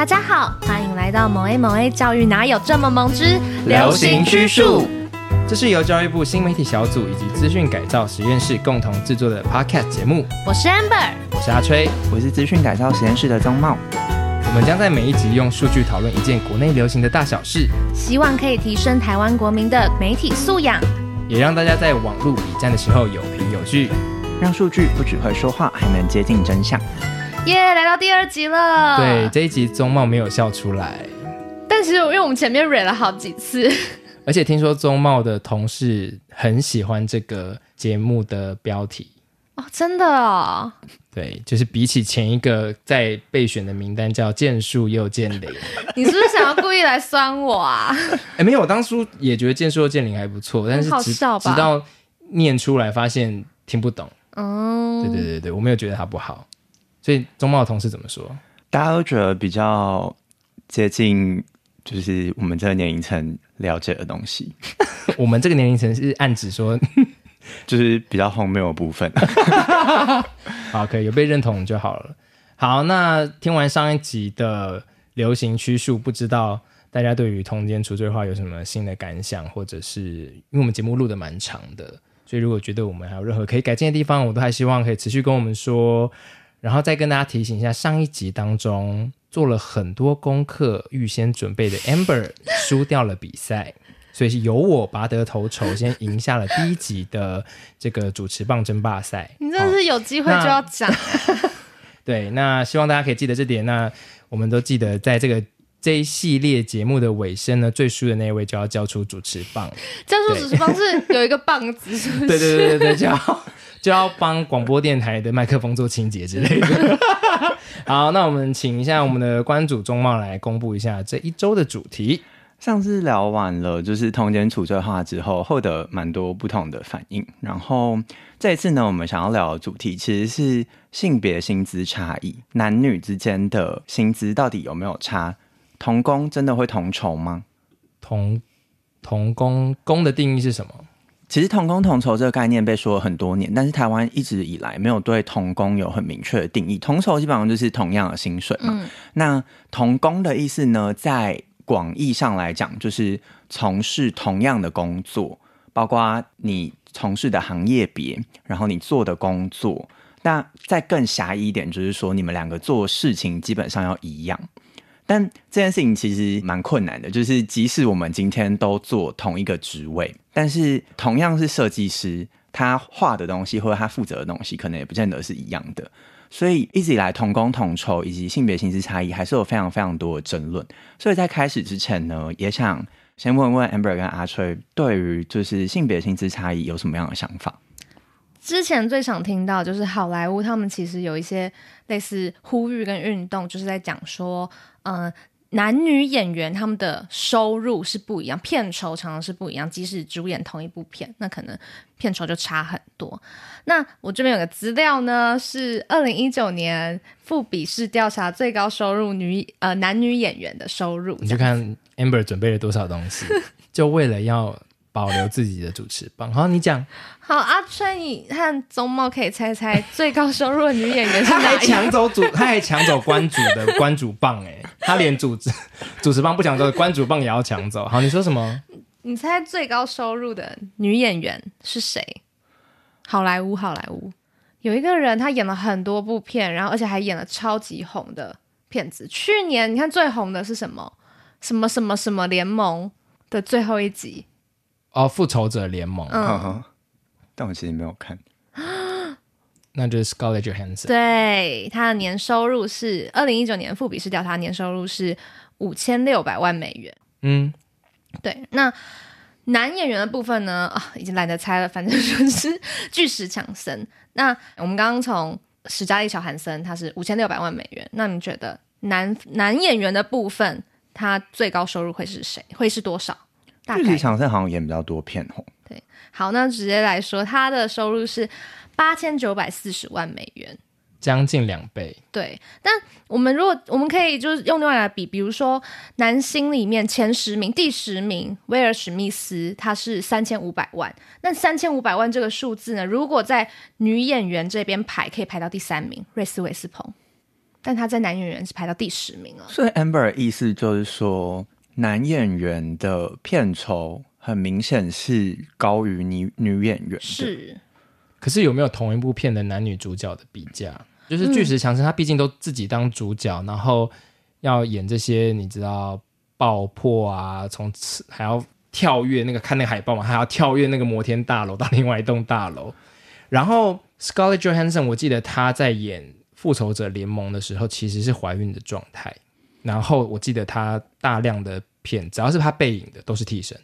大家好，欢迎来到某 A 某 A 教育哪有这么萌之流行趋数。这是由教育部新媒体小组以及资讯改造实验室共同制作的 Podcast 节目。我是 Amber，我是阿吹，我是资讯改造实验室的钟茂。我们将在每一集用数据讨论一件国内流行的大小事，希望可以提升台湾国民的媒体素养，也让大家在网络比战的时候有凭有据，让数据不只会说话，还能接近真相。耶，yeah, 来到第二集了。对，这一集钟茂没有笑出来，但其实因为我们前面蕊了好几次。而且听说宗茂的同事很喜欢这个节目的标题哦，真的哦。对，就是比起前一个在备选的名单叫“剑术又剑灵”，你是不是想要故意来酸我啊？哎，没有，我当初也觉得“剑术又剑灵”还不错，但是直直到念出来发现听不懂。哦，对对对对，我没有觉得它不好。所以中茂的同事怎么说？大家都觉得比较接近，就是我们这个年龄层了解的东西。我们这个年龄层是暗指说，就是比较荒谬的部分。好，可以有被认同就好了。好，那听完上一集的流行趋数，不知道大家对于通奸除罪化有什么新的感想，或者是因为我们节目录的蛮长的，所以如果觉得我们还有任何可以改进的地方，我都还希望可以持续跟我们说。然后再跟大家提醒一下，上一集当中做了很多功课、预先准备的 Amber 输掉了比赛，所以是由我拔得头筹，先赢下了第一集的这个主持棒争霸赛。你真的是有机会就要讲。对，那希望大家可以记得这点。那我们都记得，在这个这一系列节目的尾声呢，最输的那一位就要交出主持棒。交出主持棒是有一个棒子，是不是？对对对对对，就要。就要帮广播电台的麦克风做清洁之类的。好，那我们请一下我们的关主中茂来公布一下这一周的主题。上次聊完了，就是通奸处罪化之后，获得蛮多不同的反应。然后这一次呢，我们想要聊的主题其实是性别薪资差异，男女之间的薪资到底有没有差？同工真的会同酬吗？同同工工的定义是什么？其实同工同酬这个概念被说了很多年，但是台湾一直以来没有对同工有很明确的定义。同酬基本上就是同样的薪水嘛。嗯、那同工的意思呢，在广义上来讲，就是从事同样的工作，包括你从事的行业别，然后你做的工作。那再更狭义一点，就是说你们两个做事情基本上要一样。但这件事情其实蛮困难的，就是即使我们今天都做同一个职位，但是同样是设计师，他画的东西或者他负责的东西，可能也不见得是一样的。所以一直以来，同工同酬以及性别薪资差异，还是有非常非常多的争论。所以在开始之前呢，也想先问问 Amber 跟阿吹，对于就是性别薪资差异有什么样的想法？之前最常听到就是好莱坞，他们其实有一些类似呼吁跟运动，就是在讲说，嗯、呃，男女演员他们的收入是不一样，片酬常常是不一样，即使主演同一部片，那可能片酬就差很多。那我这边有个资料呢，是二零一九年富比士调查最高收入女呃男女演员的收入，你就看 Amber 准备了多少东西，就为了要。保留自己的主持棒，好，你讲。好，阿吹，你和钟茂可以猜猜最高收入的女演员是哪？他还抢走主，他还抢走关主的关主棒，哎，他连主持主持棒不抢走，关主棒也要抢走。好，你说什么？你猜最高收入的女演员是谁？好莱坞，好莱坞有一个人，他演了很多部片，然后而且还演了超级红的片子。去年你看最红的是什么？什么什么什么联盟的最后一集。哦，复仇者联盟，嗯，但我其实没有看，那就是 Scarlett Johansson。对，他的年收入是二零一九年富比士调查年收入是五千六百万美元。嗯，对。那男演员的部分呢？啊，已经懒得猜了，反正就是巨石强森。那我们刚刚从史嘉丽小韩森，他是五千六百万美元。那你觉得男男演员的部分，他最高收入会是谁？会是多少？巨石强森好像演比较多片哦。对，好，那直接来说，他的收入是八千九百四十万美元，将近两倍。对，但我们如果我们可以就是用另外来比，比如说男星里面前十名，第十名威尔史密斯，他是三千五百万。那三千五百万这个数字呢，如果在女演员这边排，可以排到第三名，瑞斯韦斯彭。但他在男演员是排到第十名了。所以 Amber 的意思就是说，男演员的片酬很明显是高于女女演员。是，可是有没有同一部片的男女主角的比价？就是巨石强森，他毕竟都自己当主角，嗯、然后要演这些，你知道爆破啊，从此还要跳跃那个看那个海报嘛，还要跳跃那个摩天大楼到另外一栋大楼。然后 Scarlett Johansson，我记得他在演复仇者联盟的时候其实是怀孕的状态。然后我记得他大量的片，只要是他背影的都是替身。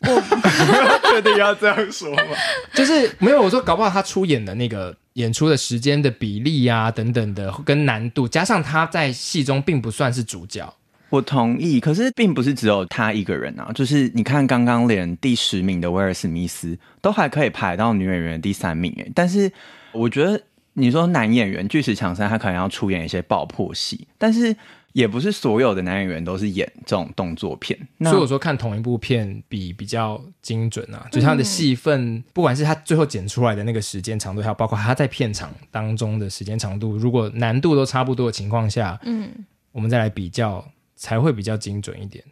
我确定要这样说吗？就是没有，我说搞不好他出演的那个。演出的时间的比例啊，等等的，跟难度，加上他在戏中并不算是主角，我同意。可是并不是只有他一个人啊，就是你看刚刚连第十名的威尔史密斯都还可以排到女演员的第三名诶。但是我觉得你说男演员巨石强森他可能要出演一些爆破戏，但是。也不是所有的男演员都是演这种动作片，所以我说看同一部片比比较精准啊，就是他的戏份，嗯、不管是他最后剪出来的那个时间长度，还有包括他在片场当中的时间长度，如果难度都差不多的情况下，嗯，我们再来比较才会比较精准一点。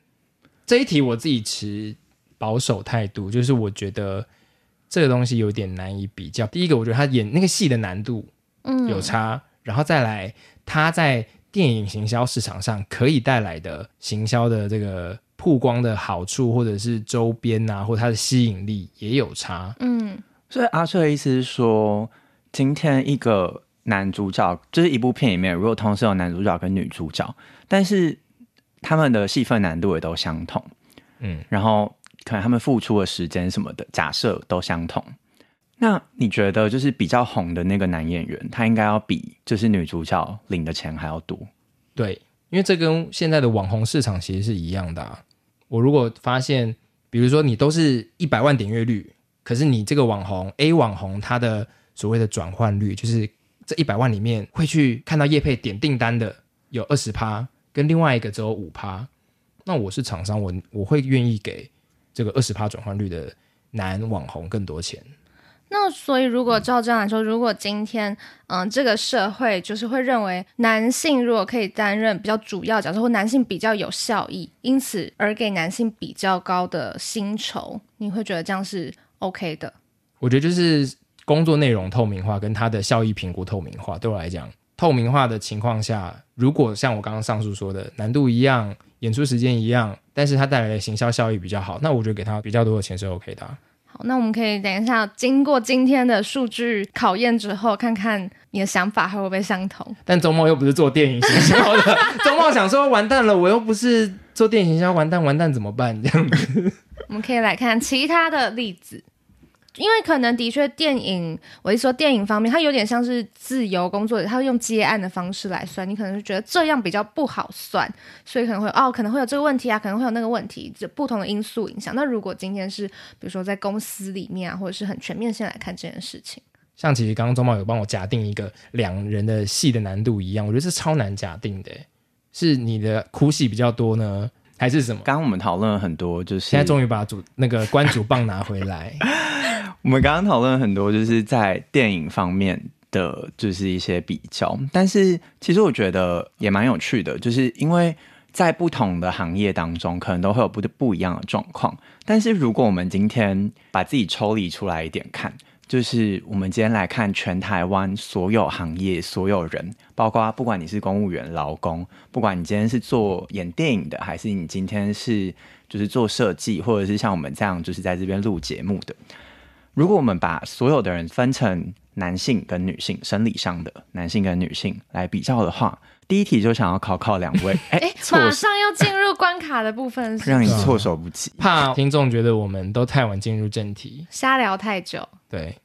这一题我自己持保守态度，就是我觉得这个东西有点难以比较。第一个，我觉得他演那个戏的难度嗯有差，嗯、然后再来他在。电影行销市场上可以带来的行销的这个曝光的好处，或者是周边啊，或者它的吸引力也有差。嗯，所以阿帅的意思是说，今天一个男主角就是一部片里面，如果同时有男主角跟女主角，但是他们的戏份难度也都相同，嗯，然后可能他们付出的时间什么的，假设都相同。那你觉得，就是比较红的那个男演员，他应该要比就是女主角领的钱还要多？对，因为这跟现在的网红市场其实是一样的。我如果发现，比如说你都是一百万点阅率，可是你这个网红 A 网红，他的所谓的转换率，就是这一百万里面会去看到叶配点订单的有二十趴，跟另外一个只有五趴，那我是厂商，我我会愿意给这个二十趴转换率的男网红更多钱。那所以，如果照这样来说，如果今天，嗯，这个社会就是会认为男性如果可以担任比较主要角色，或男性比较有效益，因此而给男性比较高的薪酬，你会觉得这样是 OK 的？我觉得就是工作内容透明化跟他的效益评估透明化，对我来讲，透明化的情况下，如果像我刚刚上述说的，难度一样，演出时间一样，但是他带来的行销效益比较好，那我觉得给他比较多的钱是 OK 的。好，那我们可以等一下，经过今天的数据考验之后，看看你的想法还会不会相同。但周末又不是做电影行销的，周末想说，完蛋了，我又不是做电影行销，完蛋，完蛋怎么办？这样子，我们可以来看其他的例子。因为可能的确，电影，我一说电影方面，它有点像是自由工作者，他会用接案的方式来算，你可能是觉得这样比较不好算，所以可能会哦，可能会有这个问题啊，可能会有那个问题，就不同的因素影响。那如果今天是比如说在公司里面啊，或者是很全面性来看这件事情，像其实刚刚周茂有帮我假定一个两人的戏的难度一样，我觉得是超难假定的，是你的哭戏比较多呢，还是什么？刚刚我们讨论了很多，就是现在终于把主那个关主棒拿回来。我们刚刚讨论很多，就是在电影方面的，就是一些比较。但是其实我觉得也蛮有趣的，就是因为在不同的行业当中，可能都会有不不一样的状况。但是如果我们今天把自己抽离出来一点看，就是我们今天来看全台湾所有行业所有人，包括不管你是公务员、劳工，不管你今天是做演电影的，还是你今天是就是做设计，或者是像我们这样就是在这边录节目的。如果我们把所有的人分成男性跟女性，生理上的男性跟女性来比较的话，第一题就想要考考两位。哎，马上要进入关卡的部分是是，让你措手不及，怕听众觉得我们都太晚进入正题，瞎聊太久。对，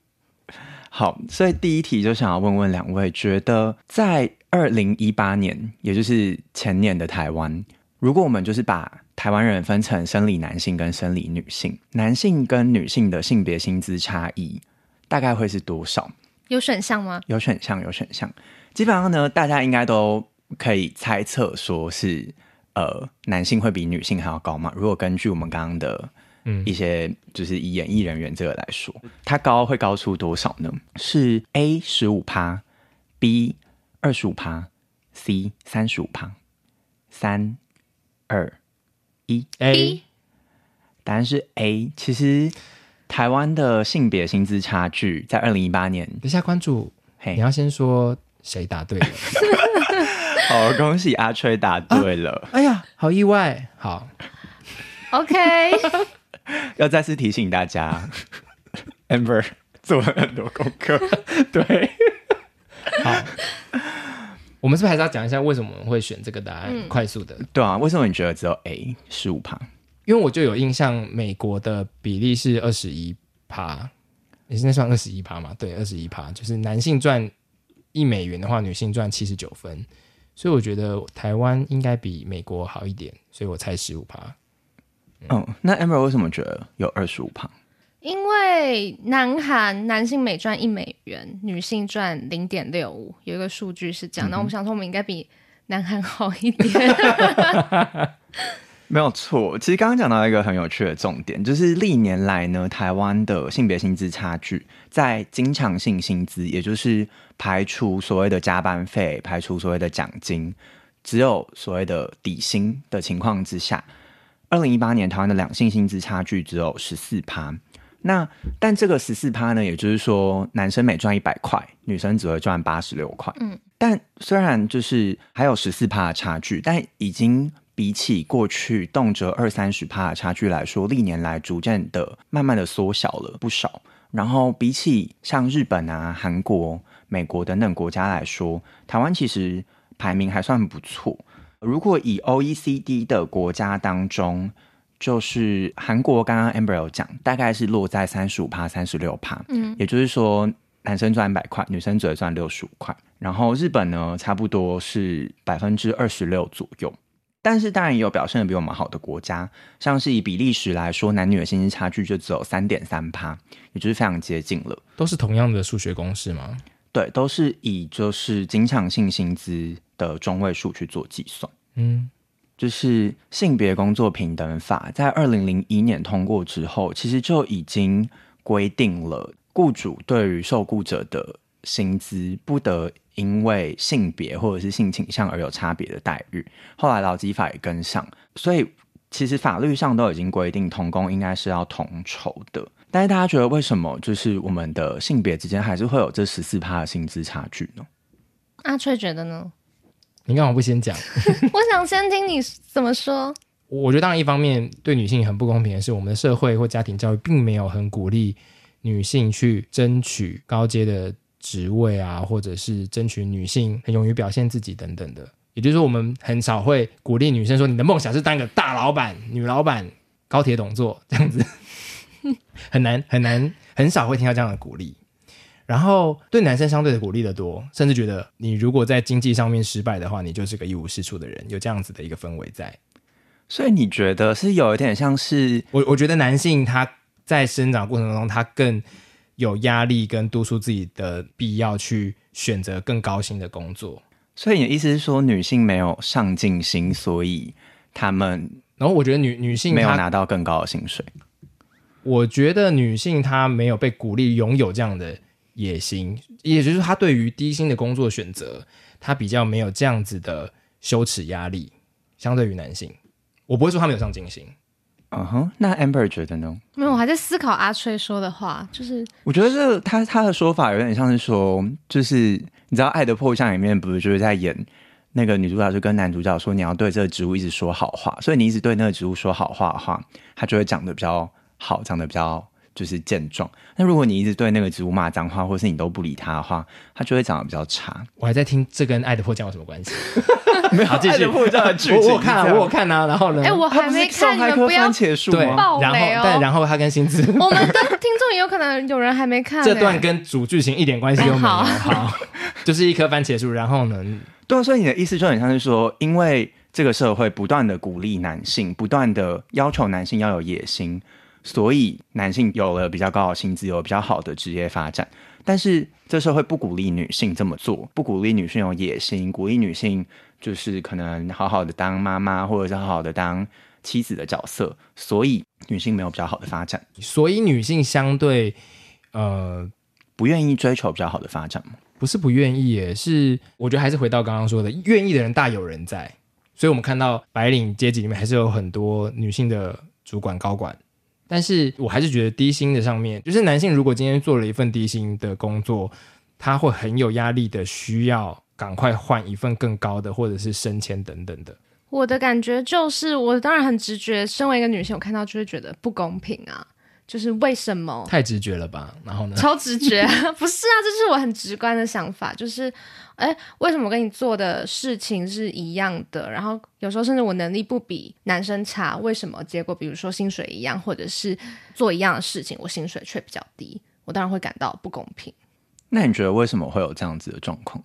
好，所以第一题就想要问问两位，觉得在二零一八年，也就是前年的台湾，如果我们就是把台湾人分成生理男性跟生理女性，男性跟女性的性别薪资差异大概会是多少？有选项吗？有选项，有选项。基本上呢，大家应该都可以猜测，说是呃，男性会比女性还要高嘛？如果根据我们刚刚的嗯一些，就是以演艺人员这个来说，它高会高出多少呢？是 A 十五趴，B 二十五趴 C 三十五趴。三二一，A，答案是 A。其实台湾的性别薪资差距在二零一八年，等下关注，嘿，你要先说谁答对了。好，恭喜阿吹答对了。啊、哎呀，好意外。好，OK。要再次提醒大家，Amber 做了很多功课。对，好。我们是不是还是要讲一下为什么我们会选这个答案？嗯、快速的，对啊，为什么你觉得只有 A 十五趴？因为我就有印象，美国的比例是二十一趴，你现在算二十一趴嘛？对，二十一趴，就是男性赚一美元的话，女性赚七十九分，所以我觉得台湾应该比美国好一点，所以我猜十五趴。嗯，嗯，那 Amber 为什么觉得有二十五趴？因为南韩男性每赚一美元，女性赚零点六五，有一个数据是这样。那、嗯、我们想说，我们应该比南韩好一点。没有错，其实刚刚讲到一个很有趣的重点，就是历年来呢，台湾的性别薪资差距，在经常性薪资，也就是排除所谓的加班费、排除所谓的奖金，只有所谓的底薪的情况之下，二零一八年台湾的两性薪资差距只有十四趴。那但这个十四趴呢，也就是说，男生每赚一百块，女生只会赚八十六块。嗯，但虽然就是还有十四趴的差距，但已经比起过去动辄二三十趴的差距来说，历年来逐渐的慢慢的缩小了不少。然后比起像日本啊、韩国、美国等等国家来说，台湾其实排名还算不错。如果以 OECD 的国家当中，就是韩国刚刚 Amber 有讲，大概是落在三十五趴、三十六趴，嗯，也就是说男生赚一百块，女生只会赚六十五块。然后日本呢，差不多是百分之二十六左右。但是当然也有表现的比我们好的国家，像是以比利时来说，男女的薪资差距就只有三点三趴，也就是非常接近了。都是同样的数学公式吗？对，都是以就是经常性薪资的中位数去做计算。嗯。就是性别工作平等法在二零零一年通过之后，其实就已经规定了雇主对于受雇者的薪资不得因为性别或者是性倾向而有差别的待遇。后来劳基法也跟上，所以其实法律上都已经规定同工应该是要同酬的。但是大家觉得为什么就是我们的性别之间还是会有这十四趴的薪资差距呢？阿翠觉得呢？你干嘛不先讲？我想先听你怎么说。我觉得当然一方面对女性很不公平的是，我们的社会或家庭教育并没有很鼓励女性去争取高阶的职位啊，或者是争取女性很勇于表现自己等等的。也就是说，我们很少会鼓励女生说：“你的梦想是当一个大老板、女老板、高铁董座这样子。”很难很难，很少会听到这样的鼓励。然后对男生相对的鼓励的多，甚至觉得你如果在经济上面失败的话，你就是个一无是处的人，有这样子的一个氛围在。所以你觉得是有一点像是我？我觉得男性他在生长过程中，他更有压力跟督促自己的必要去选择更高薪的工作。所以你的意思是说，女性没有上进心，所以他们……然后我觉得女女性没有拿到更高的薪水。我觉得女性她没有被鼓励拥有这样的。野心，也就是他对于低薪的工作选择，他比较没有这样子的羞耻压力，相对于男性，我不会说他没有上进心。嗯哼，那 Amber 觉得呢？没有，我还在思考阿吹说的话，就是我觉得这他他的说法有点像是说，就是你知道《爱的迫降》里面不是就是在演那个女主角就跟男主角说，你要对这个植物一直说好话，所以你一直对那个植物说好话的话，它就会长得比较好，长得比较。就是健壮。那如果你一直对那个植物骂脏话，或是你都不理它的话，它就会长得比较差。我还在听这跟《爱的迫降》有什么关系？没有，继续。我我看啊，我看啊。然后呢？哎、欸，我还没看。你们不要对，然后但然后他跟薪资，我们的听众也有可能有人还没看。这段跟主剧情一点关系都没有。好，好，就是一棵番茄树。然后呢？对啊，所以你的意思就很像是说，因为这个社会不断的鼓励男性，不断的要求男性要有野心。所以男性有了比较高的薪资，有比较好的职业发展，但是这社会不鼓励女性这么做，不鼓励女性有野心，鼓励女性就是可能好好的当妈妈，或者是好好的当妻子的角色，所以女性没有比较好的发展，所以女性相对呃不愿意追求比较好的发展吗？不是不愿意，是我觉得还是回到刚刚说的，愿意的人大有人在。所以我们看到白领阶级里面还是有很多女性的主管高管，但是我还是觉得低薪的上面，就是男性如果今天做了一份低薪的工作，他会很有压力的，需要赶快换一份更高的，或者是升迁等等的。我的感觉就是，我当然很直觉，身为一个女性，我看到就会觉得不公平啊。就是为什么？太直觉了吧？然后呢？超直觉，不是啊，这是我很直观的想法。就是，哎，为什么我跟你做的事情是一样的？然后有时候甚至我能力不比男生差，为什么结果比如说薪水一样，或者是做一样的事情，我薪水却比较低？我当然会感到不公平。那你觉得为什么会有这样子的状况？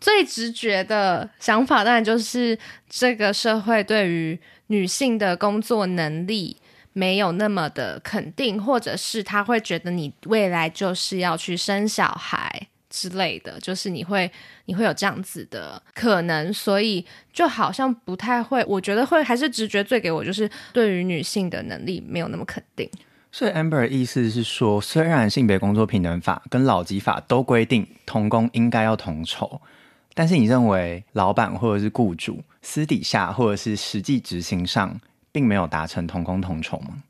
最直觉的想法当然就是这个社会对于女性的工作能力。没有那么的肯定，或者是他会觉得你未来就是要去生小孩之类的，就是你会你会有这样子的可能，所以就好像不太会。我觉得会还是直觉最给我就是对于女性的能力没有那么肯定。所以 Amber 的意思是说，虽然性别工作平等法跟劳基法都规定同工应该要同酬，但是你认为老板或者是雇主私底下或者是实际执行上，并没有达成同工同酬吗？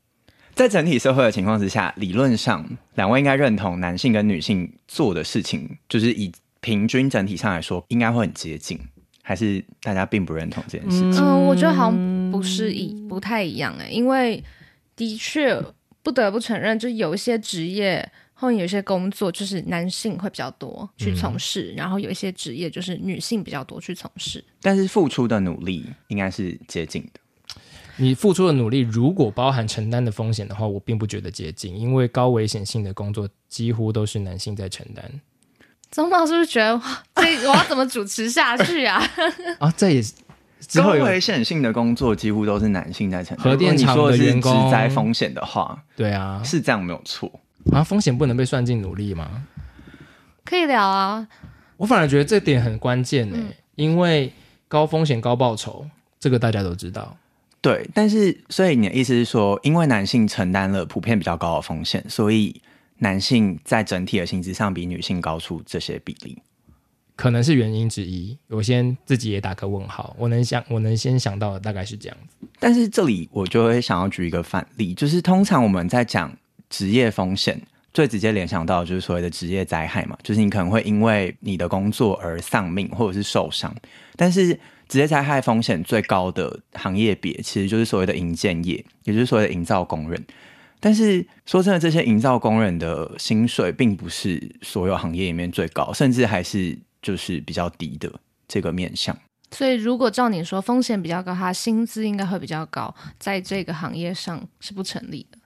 在整体社会的情况之下，理论上两位应该认同男性跟女性做的事情，就是以平均整体上来说，应该会很接近，还是大家并不认同这件事情？嗯，我觉得好像不是一不太一样哎，因为的确不得不承认，就有一些职业或有一些工作，就是男性会比较多去从事，嗯，然后有一些职业就是女性比较多去从事，但是付出的努力应该是接近的。你付出的努力如果包含承担的风险的话，我并不觉得接近，因为高危险性的工作几乎都是男性在承担。钟茂是不是觉得这我要怎么主持下去啊？啊，这也是高危险性的工作几乎都是男性在承担。核电厂的员工职灾风险的话，对啊，是这样没有错啊。风险不能被算进努力吗？可以聊啊。我反而觉得这点很关键呢、欸嗯，因为高风险高报酬，这个大家都知道。对，但是所以你的意思是说，因为男性承担了普遍比较高的风险，所以男性在整体的薪资上比女性高出这些比例，可能是原因之一。我先自己也打个问号，我能想，我能先想到的大概是这样子。但是这里我就会想要举一个反例，就是通常我们在讲职业风险，最直接联想到的就是所谓的职业灾害嘛，就是你可能会因为你的工作而丧命或者是受伤，但是。职业灾害风险最高的行业别，其实就是所谓的营建业，也就是所谓的营造工人。但是说真的，这些营造工人的薪水并不是所有行业里面最高，甚至还是就是比较低的这个面向。所以，如果照你说风险比较高，他薪资应该会比较高，在这个行业上是不成立的。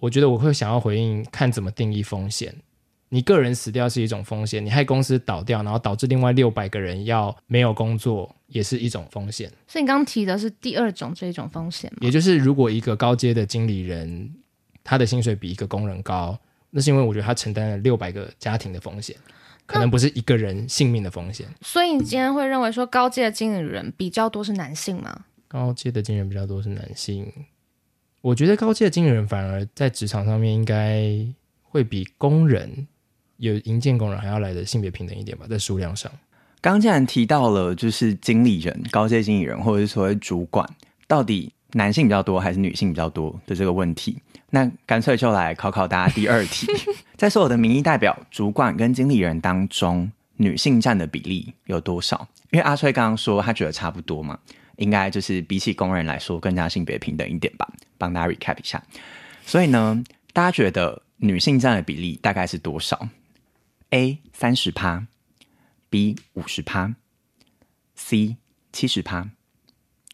我觉得我会想要回应，看怎么定义风险。你个人死掉是一种风险，你害公司倒掉，然后导致另外六百个人要没有工作，也是一种风险。所以你刚刚提的是第二种这一种风险吗？也就是如果一个高阶的经理人，他的薪水比一个工人高，那是因为我觉得他承担了六百个家庭的风险，可能不是一个人性命的风险。所以你今天会认为说高阶的经理人比较多是男性吗？高阶的经理人比较多是男性，我觉得高阶的经理人反而在职场上面应该会比工人。有营建工人还要来的性别平等一点吧，在数量上。刚刚既然提到了，就是经理人、高阶经理人，或者是所谓主管，到底男性比较多还是女性比较多的这个问题，那干脆就来考考大家第二题：在所有的民意代表、主管跟经理人当中，女性占的比例有多少？因为阿吹刚刚说他觉得差不多嘛，应该就是比起工人来说更加性别平等一点吧。帮大家 recap 一下。所以呢，大家觉得女性占的比例大概是多少？A 三十趴，B 五十趴，C 七十趴，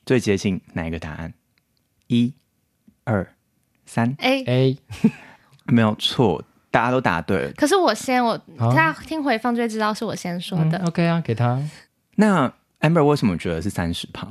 最接近哪一个答案？一、二、三，A A 没有错，大家都答对了。可是我先，我他听回放就会知道是我先说的。嗯、OK 啊，给他。那 Amber 为什么觉得是三十趴？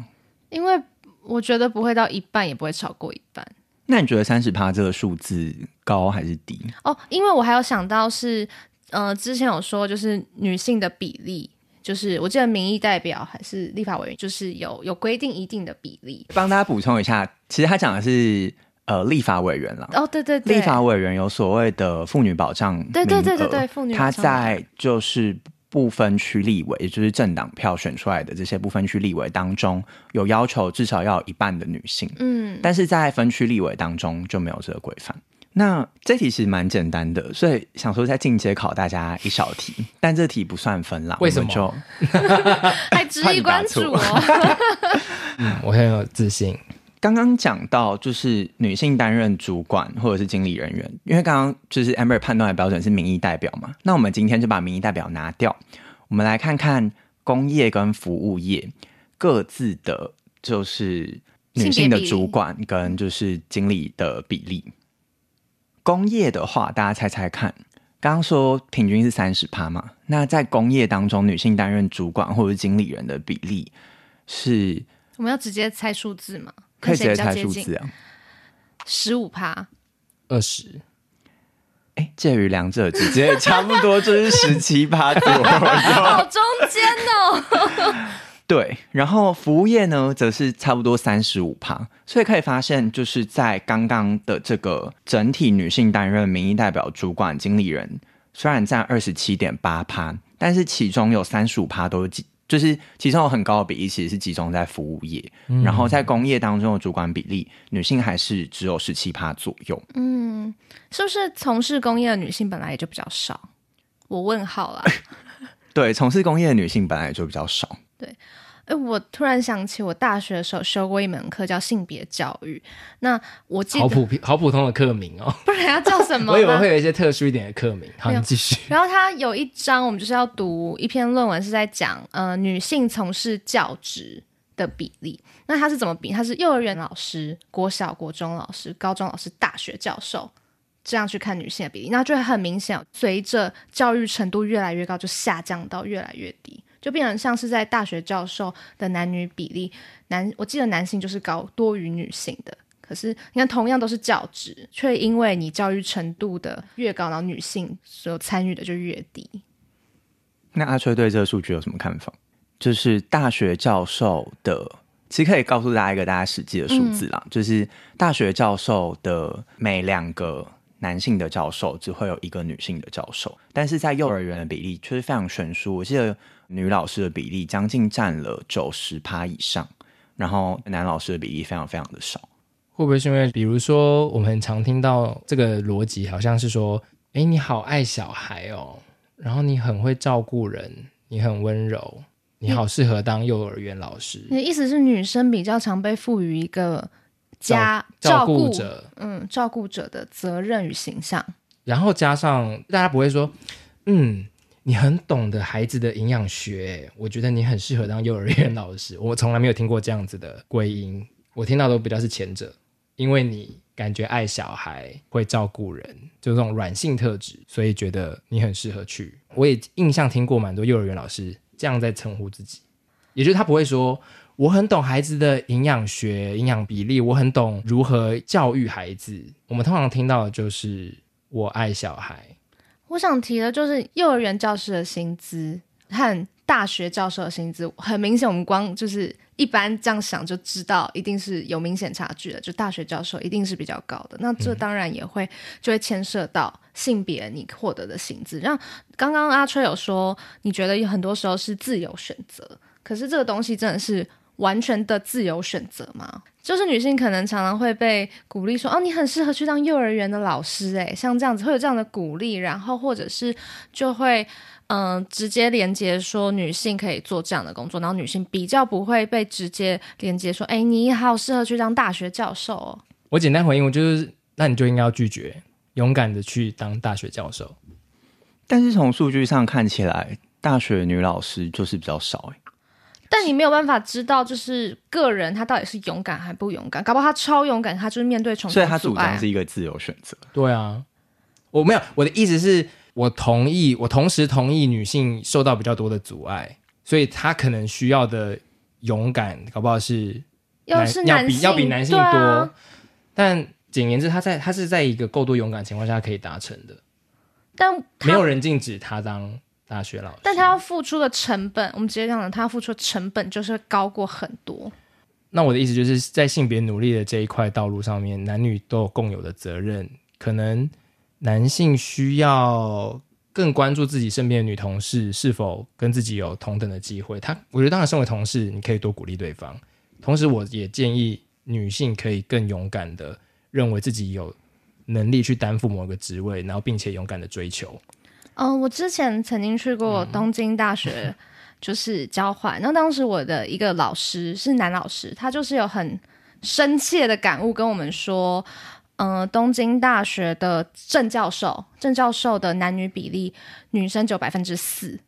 因为我觉得不会到一半，也不会超过一半。那你觉得三十趴这个数字高还是低？哦，因为我还有想到是。呃，之前有说就是女性的比例，就是我记得民意代表还是立法委员，就是有有规定一定的比例。帮大家补充一下，其实他讲的是呃立法委员了。哦，对对对，立法委员有所谓的妇女保障，对对对对对，妇女保障。他在就是不分区立委，也就是政党票选出来的这些不分区立委当中，有要求至少要有一半的女性。嗯，但是在分区立委当中就没有这个规范。那这题其实蛮简单的，所以想说在进阶考大家一小题，但这题不算分啦。为什么？就 还值得关注我。嗯，我很有自信。刚刚讲到就是女性担任主管或者是经理人员，因为刚刚就是 Amber 判断的标准是民意代表嘛，那我们今天就把民意代表拿掉，我们来看看工业跟服务业各自的，就是女性的主管跟就是经理的比例。工业的话，大家猜猜看，刚刚说平均是三十趴嘛，那在工业当中，女性担任主管或者是经理人的比例是？我们要直接猜数字吗？可以直接猜数字啊，十五趴，二十，哎，介于两者之间，差不多就是十七趴左右，好中间哦。对，然后服务业呢，则是差不多三十五趴，所以可以发现，就是在刚刚的这个整体女性担任民意代表、主管、经理人，虽然占二十七点八趴，但是其中有三十五趴都是。就是其中有很高的比例，其实是集中在服务业，嗯、然后在工业当中的主管比例，女性还是只有十七趴左右。嗯，是不是从事工业的女性本来也就比较少？我问号啦。对，从事工业的女性本来也就比较少。对。哎，我突然想起，我大学的时候修过一门课叫性别教育。那我记得好普好普通的课名哦，不然要叫什 么？我以为会有一些特殊一点的课名。好，你继续。然后它有一章，我们就是要读一篇论文，是在讲呃女性从事教职的比例。那它是怎么比？它是幼儿园老师、国小、国中老师、高中老师、大学教授这样去看女性的比例，那就会很明显，随着教育程度越来越高，就下降到越来越低。就变成像是在大学教授的男女比例，男我记得男性就是高多于女性的。可是你看，同样都是教职，却因为你教育程度的越高，然后女性所参与的就越低。那阿吹对这个数据有什么看法？就是大学教授的，其实可以告诉大家一个大家实际的数字啦，嗯、就是大学教授的每两个。男性的教授只会有一个女性的教授，但是在幼儿园的比例却是非常悬殊。我记得女老师的比例将近占了九十趴以上，然后男老师的比例非常非常的少。会不会是因为，比如说我们常听到这个逻辑，好像是说，哎，你好爱小孩哦，然后你很会照顾人，你很温柔，你好适合当幼儿园老师。你的意思是女生比较常被赋予一个？家照顾者，嗯，照顾者的责任与形象，然后加上大家不会说，嗯，你很懂得孩子的营养学，我觉得你很适合当幼儿园老师。我从来没有听过这样子的归因，我听到都比较是前者，因为你感觉爱小孩，会照顾人，就这种软性特质，所以觉得你很适合去。我也印象听过蛮多幼儿园老师这样在称呼自己，也就是他不会说。我很懂孩子的营养学、营养比例，我很懂如何教育孩子。我们通常听到的就是“我爱小孩”。我想提的就是幼儿园教师的薪资和大学教授的薪资，很明显，我们光就是一般这样想就知道，一定是有明显差距的。就大学教授一定是比较高的，那这当然也会就会牵涉到性别，你获得的薪资。让刚刚阿吹有说，你觉得有很多时候是自由选择，可是这个东西真的是。完全的自由选择吗？就是女性可能常常会被鼓励说：“哦，你很适合去当幼儿园的老师。”诶，像这样子会有这样的鼓励，然后或者是就会嗯、呃、直接连接说女性可以做这样的工作，然后女性比较不会被直接连接说：“哎，你好适合去当大学教授哦。”我简单回应，我就是那你就应该要拒绝，勇敢的去当大学教授。但是从数据上看起来，大学女老师就是比较少诶。但你没有办法知道，就是个人他到底是勇敢还不勇敢，搞不好他超勇敢，他就是面对重重阻碍。所以他主张是一个自由选择。对啊，我没有，我的意思是我同意，我同时同意女性受到比较多的阻碍，所以她可能需要的勇敢，搞不好是要是男性要比要比男性多。啊、但简言之，他在他是在一个够多勇敢情况下可以达成的。但没有人禁止他当。大学老师，但他要付出的成本，我们直接讲了，他要付出的成本就是高过很多。那我的意思就是在性别努力的这一块道路上面，男女都有共有的责任。可能男性需要更关注自己身边的女同事是否跟自己有同等的机会。他，我觉得当然身为同事，你可以多鼓励对方。同时，我也建议女性可以更勇敢的认为自己有能力去担负某个职位，然后并且勇敢的追求。嗯、呃，我之前曾经去过东京大学，就是交换。那、嗯、当时我的一个老师是男老师，他就是有很深切的感悟跟我们说。嗯、呃，东京大学的正教授，正教授的男女比例，女生只有百分之四，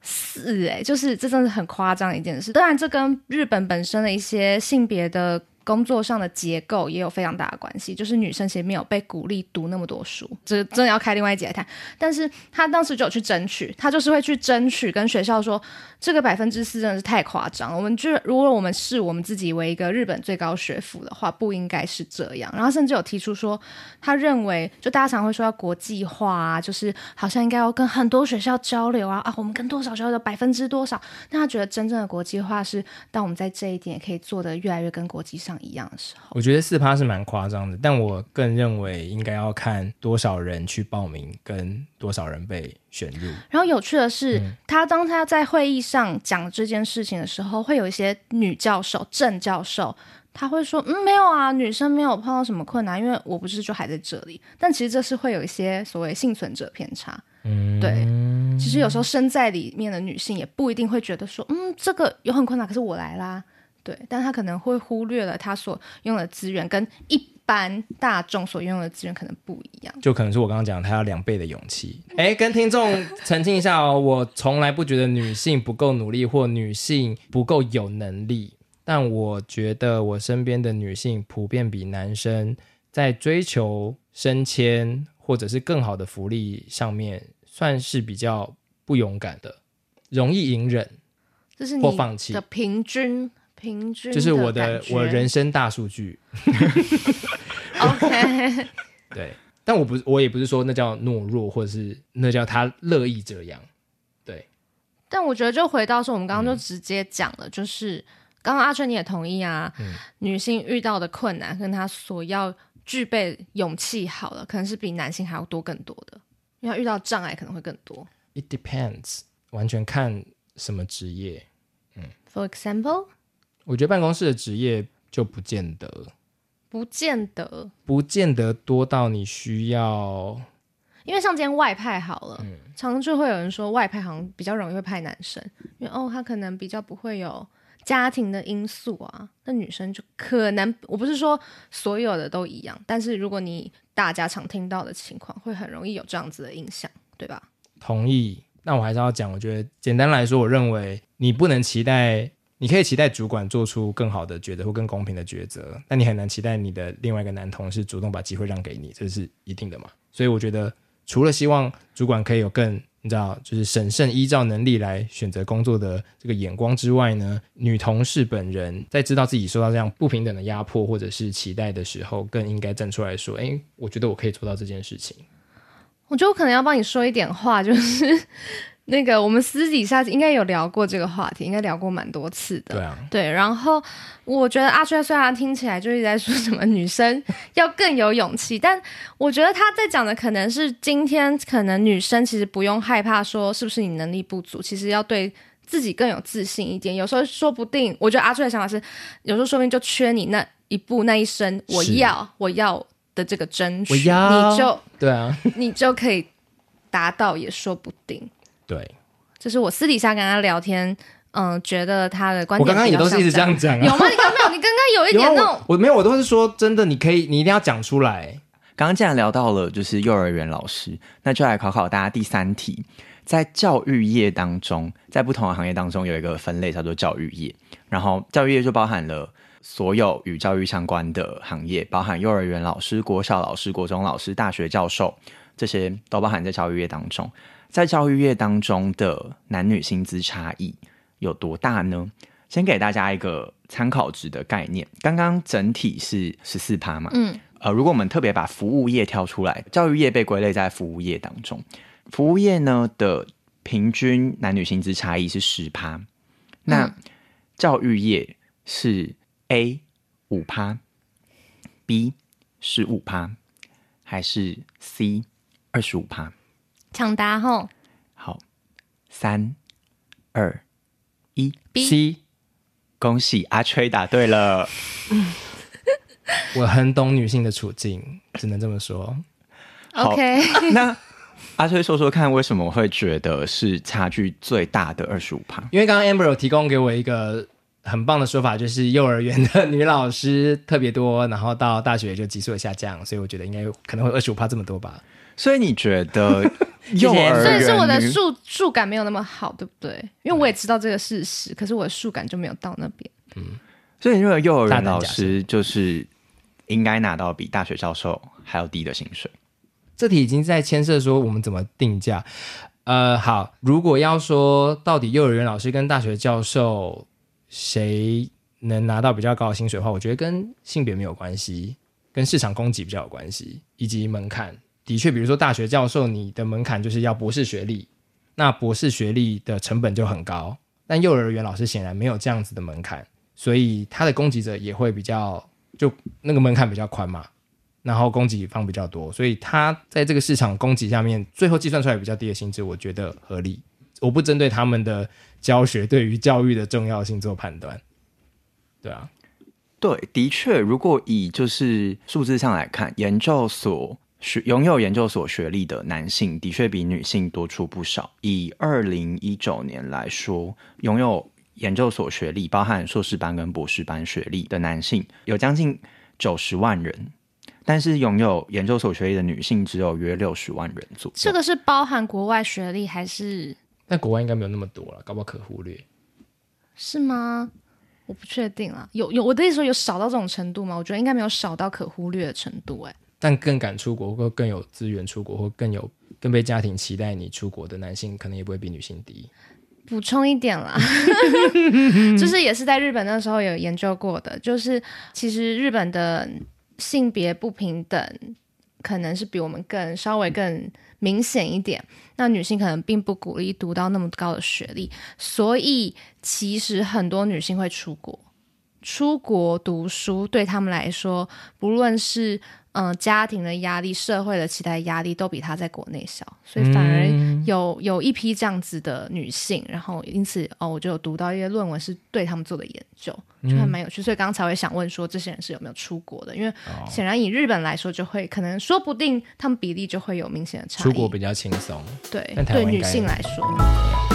四哎，就是这真的是很夸张的一件事。当然，这跟日本本身的一些性别的。工作上的结构也有非常大的关系，就是女生其实没有被鼓励读那么多书，这真的要开另外一节来谈。但是他当时就有去争取，他就是会去争取跟学校说，这个百分之四真的是太夸张了。我们就如果我们视我们自己为一个日本最高学府的话，不应该是这样。然后甚至有提出说，他认为就大家常会说要国际化啊，就是好像应该要跟很多学校交流啊啊，我们跟多少学校的百分之多少？那他觉得真正的国际化是当我们在这一点可以做得越来越跟国际上。一样的时候，我觉得四趴是蛮夸张的，但我更认为应该要看多少人去报名，跟多少人被选入。然后有趣的是，嗯、他当他在会议上讲这件事情的时候，会有一些女教授、正教授，他会说：“嗯，没有啊，女生没有碰到什么困难，因为我不是就还在这里。”但其实这是会有一些所谓幸存者偏差。嗯，对，其实有时候身在里面的女性也不一定会觉得说：“嗯，这个有很困难，可是我来啦。”对，但他可能会忽略了他所用的资源跟一般大众所拥有的资源可能不一样，就可能是我刚刚讲，他要两倍的勇气。哎，跟听众澄清一下哦，我从来不觉得女性不够努力或女性不够有能力，但我觉得我身边的女性普遍比男生在追求升迁或者是更好的福利上面，算是比较不勇敢的，容易隐忍，这是你的平均。平均就是我的我人生大数据。OK，对，但我不我也不是说那叫懦弱，或者是那叫他乐意这样。对，但我觉得就回到说，我们刚刚就直接讲了，嗯、就是刚刚阿春你也同意啊，嗯、女性遇到的困难跟她所要具备勇气，好了，可能是比男性还要多更多的，因为遇到障碍可能会更多。It depends，完全看什么职业。嗯，For example。我觉得办公室的职业就不见得，不见得，不见得多到你需要。因为像今天外派好了，嗯，常常就会有人说外派好像比较容易会派男生，因为哦，他可能比较不会有家庭的因素啊。那女生就可能，我不是说所有的都一样，但是如果你大家常听到的情况，会很容易有这样子的印象，对吧？同意。那我还是要讲，我觉得简单来说，我认为你不能期待。你可以期待主管做出更好的抉择或更公平的抉择，但你很难期待你的另外一个男同事主动把机会让给你，这是一定的嘛？所以我觉得，除了希望主管可以有更你知道，就是审慎依照能力来选择工作的这个眼光之外呢，女同事本人在知道自己受到这样不平等的压迫或者是期待的时候，更应该站出来说：“哎，我觉得我可以做到这件事情。”我觉得我可能要帮你说一点话，就是。那个，我们私底下应该有聊过这个话题，应该聊过蛮多次的。对啊，对。然后我觉得阿帅虽然听起来就一直在说什么女生 要更有勇气，但我觉得他在讲的可能是今天可能女生其实不用害怕说是不是你能力不足，其实要对自己更有自信一点。有时候说不定，我觉得阿吹的想法是，有时候说不定就缺你那一步那一声我要我要的这个争取，要你就对啊，你就可以达到也说不定。对，就是我私底下跟他聊天，嗯，觉得他的观点，我刚刚也都是一直这样讲啊。有吗？你刚刚没有？你刚刚有一点那种，我，我没有，我都是说真的，你可以，你一定要讲出来。刚刚既然聊到了就是幼儿园老师，那就来考考大家第三题，在教育业当中，在不同的行业当中有一个分类叫做教育业，然后教育业就包含了所有与教育相关的行业，包含幼儿园老师、国小老师、国中老师、大学教授，这些都包含在教育业当中。在教育业当中的男女薪资差异有多大呢？先给大家一个参考值的概念。刚刚整体是十四趴嘛，嗯，呃，如果我们特别把服务业挑出来，教育业被归类在服务业当中，服务业呢的平均男女薪资差异是十趴，那教育业是 A 五趴，B 十五趴，还是 C 二十五趴？抢答吼，好，三二一 B C，恭喜阿吹答对了。我很懂女性的处境，只能这么说。OK，那阿吹说说看，为什么会觉得是差距最大的二十五趴？因为刚刚 Amber 有提供给我一个很棒的说法，就是幼儿园的女老师特别多，然后到大学就急速的下降，所以我觉得应该可能会二十五趴这么多吧。所以你觉得幼儿？所以是我的数数感没有那么好，对不对？因为我也知道这个事实，可是我的数感就没有到那边。嗯，所以你认为幼儿园老师就是应该拿到比大学教授还要低的薪水？这题已经在牵涉说我们怎么定价。呃，好，如果要说到底幼儿园老师跟大学教授谁能拿到比较高的薪水的话，我觉得跟性别没有关系，跟市场供给比较有关系，以及门槛。的确，比如说大学教授，你的门槛就是要博士学历，那博士学历的成本就很高。但幼儿园老师显然没有这样子的门槛，所以他的供给者也会比较，就那个门槛比较宽嘛，然后供给方比较多，所以他在这个市场供给下面，最后计算出来比较低的薪资，我觉得合理。我不针对他们的教学对于教育的重要性做判断。对啊，对，的确，如果以就是数字上来看，研究所。学拥有研究所学历的男性的确比女性多出不少。以二零一九年来说，拥有研究所学历（包含硕士班跟博士班学历）的男性有将近九十万人，但是拥有研究所学历的女性只有约六十万人左右。这个是包含国外学历还是？但国外应该没有那么多了，搞不好可忽略。是吗？我不确定啊。有有，我的意思说有少到这种程度吗？我觉得应该没有少到可忽略的程度、欸。哎。但更敢出国，或更有资源出国，或更有更被家庭期待你出国的男性，可能也不会比女性低。补充一点啦，就是也是在日本那时候有研究过的，就是其实日本的性别不平等可能是比我们更稍微更明显一点。那女性可能并不鼓励读到那么高的学历，所以其实很多女性会出国，出国读书对他们来说，不论是嗯，家庭的压力、社会的期待压力都比他在国内小，所以反而有有一批这样子的女性，然后因此哦，我就有读到一些论文是对他们做的研究，就还蛮有趣。所以刚刚才会想问说，这些人是有没有出国的？因为显然以日本来说，就会可能说不定他们比例就会有明显的差异。出国比较轻松，对，对女性来说。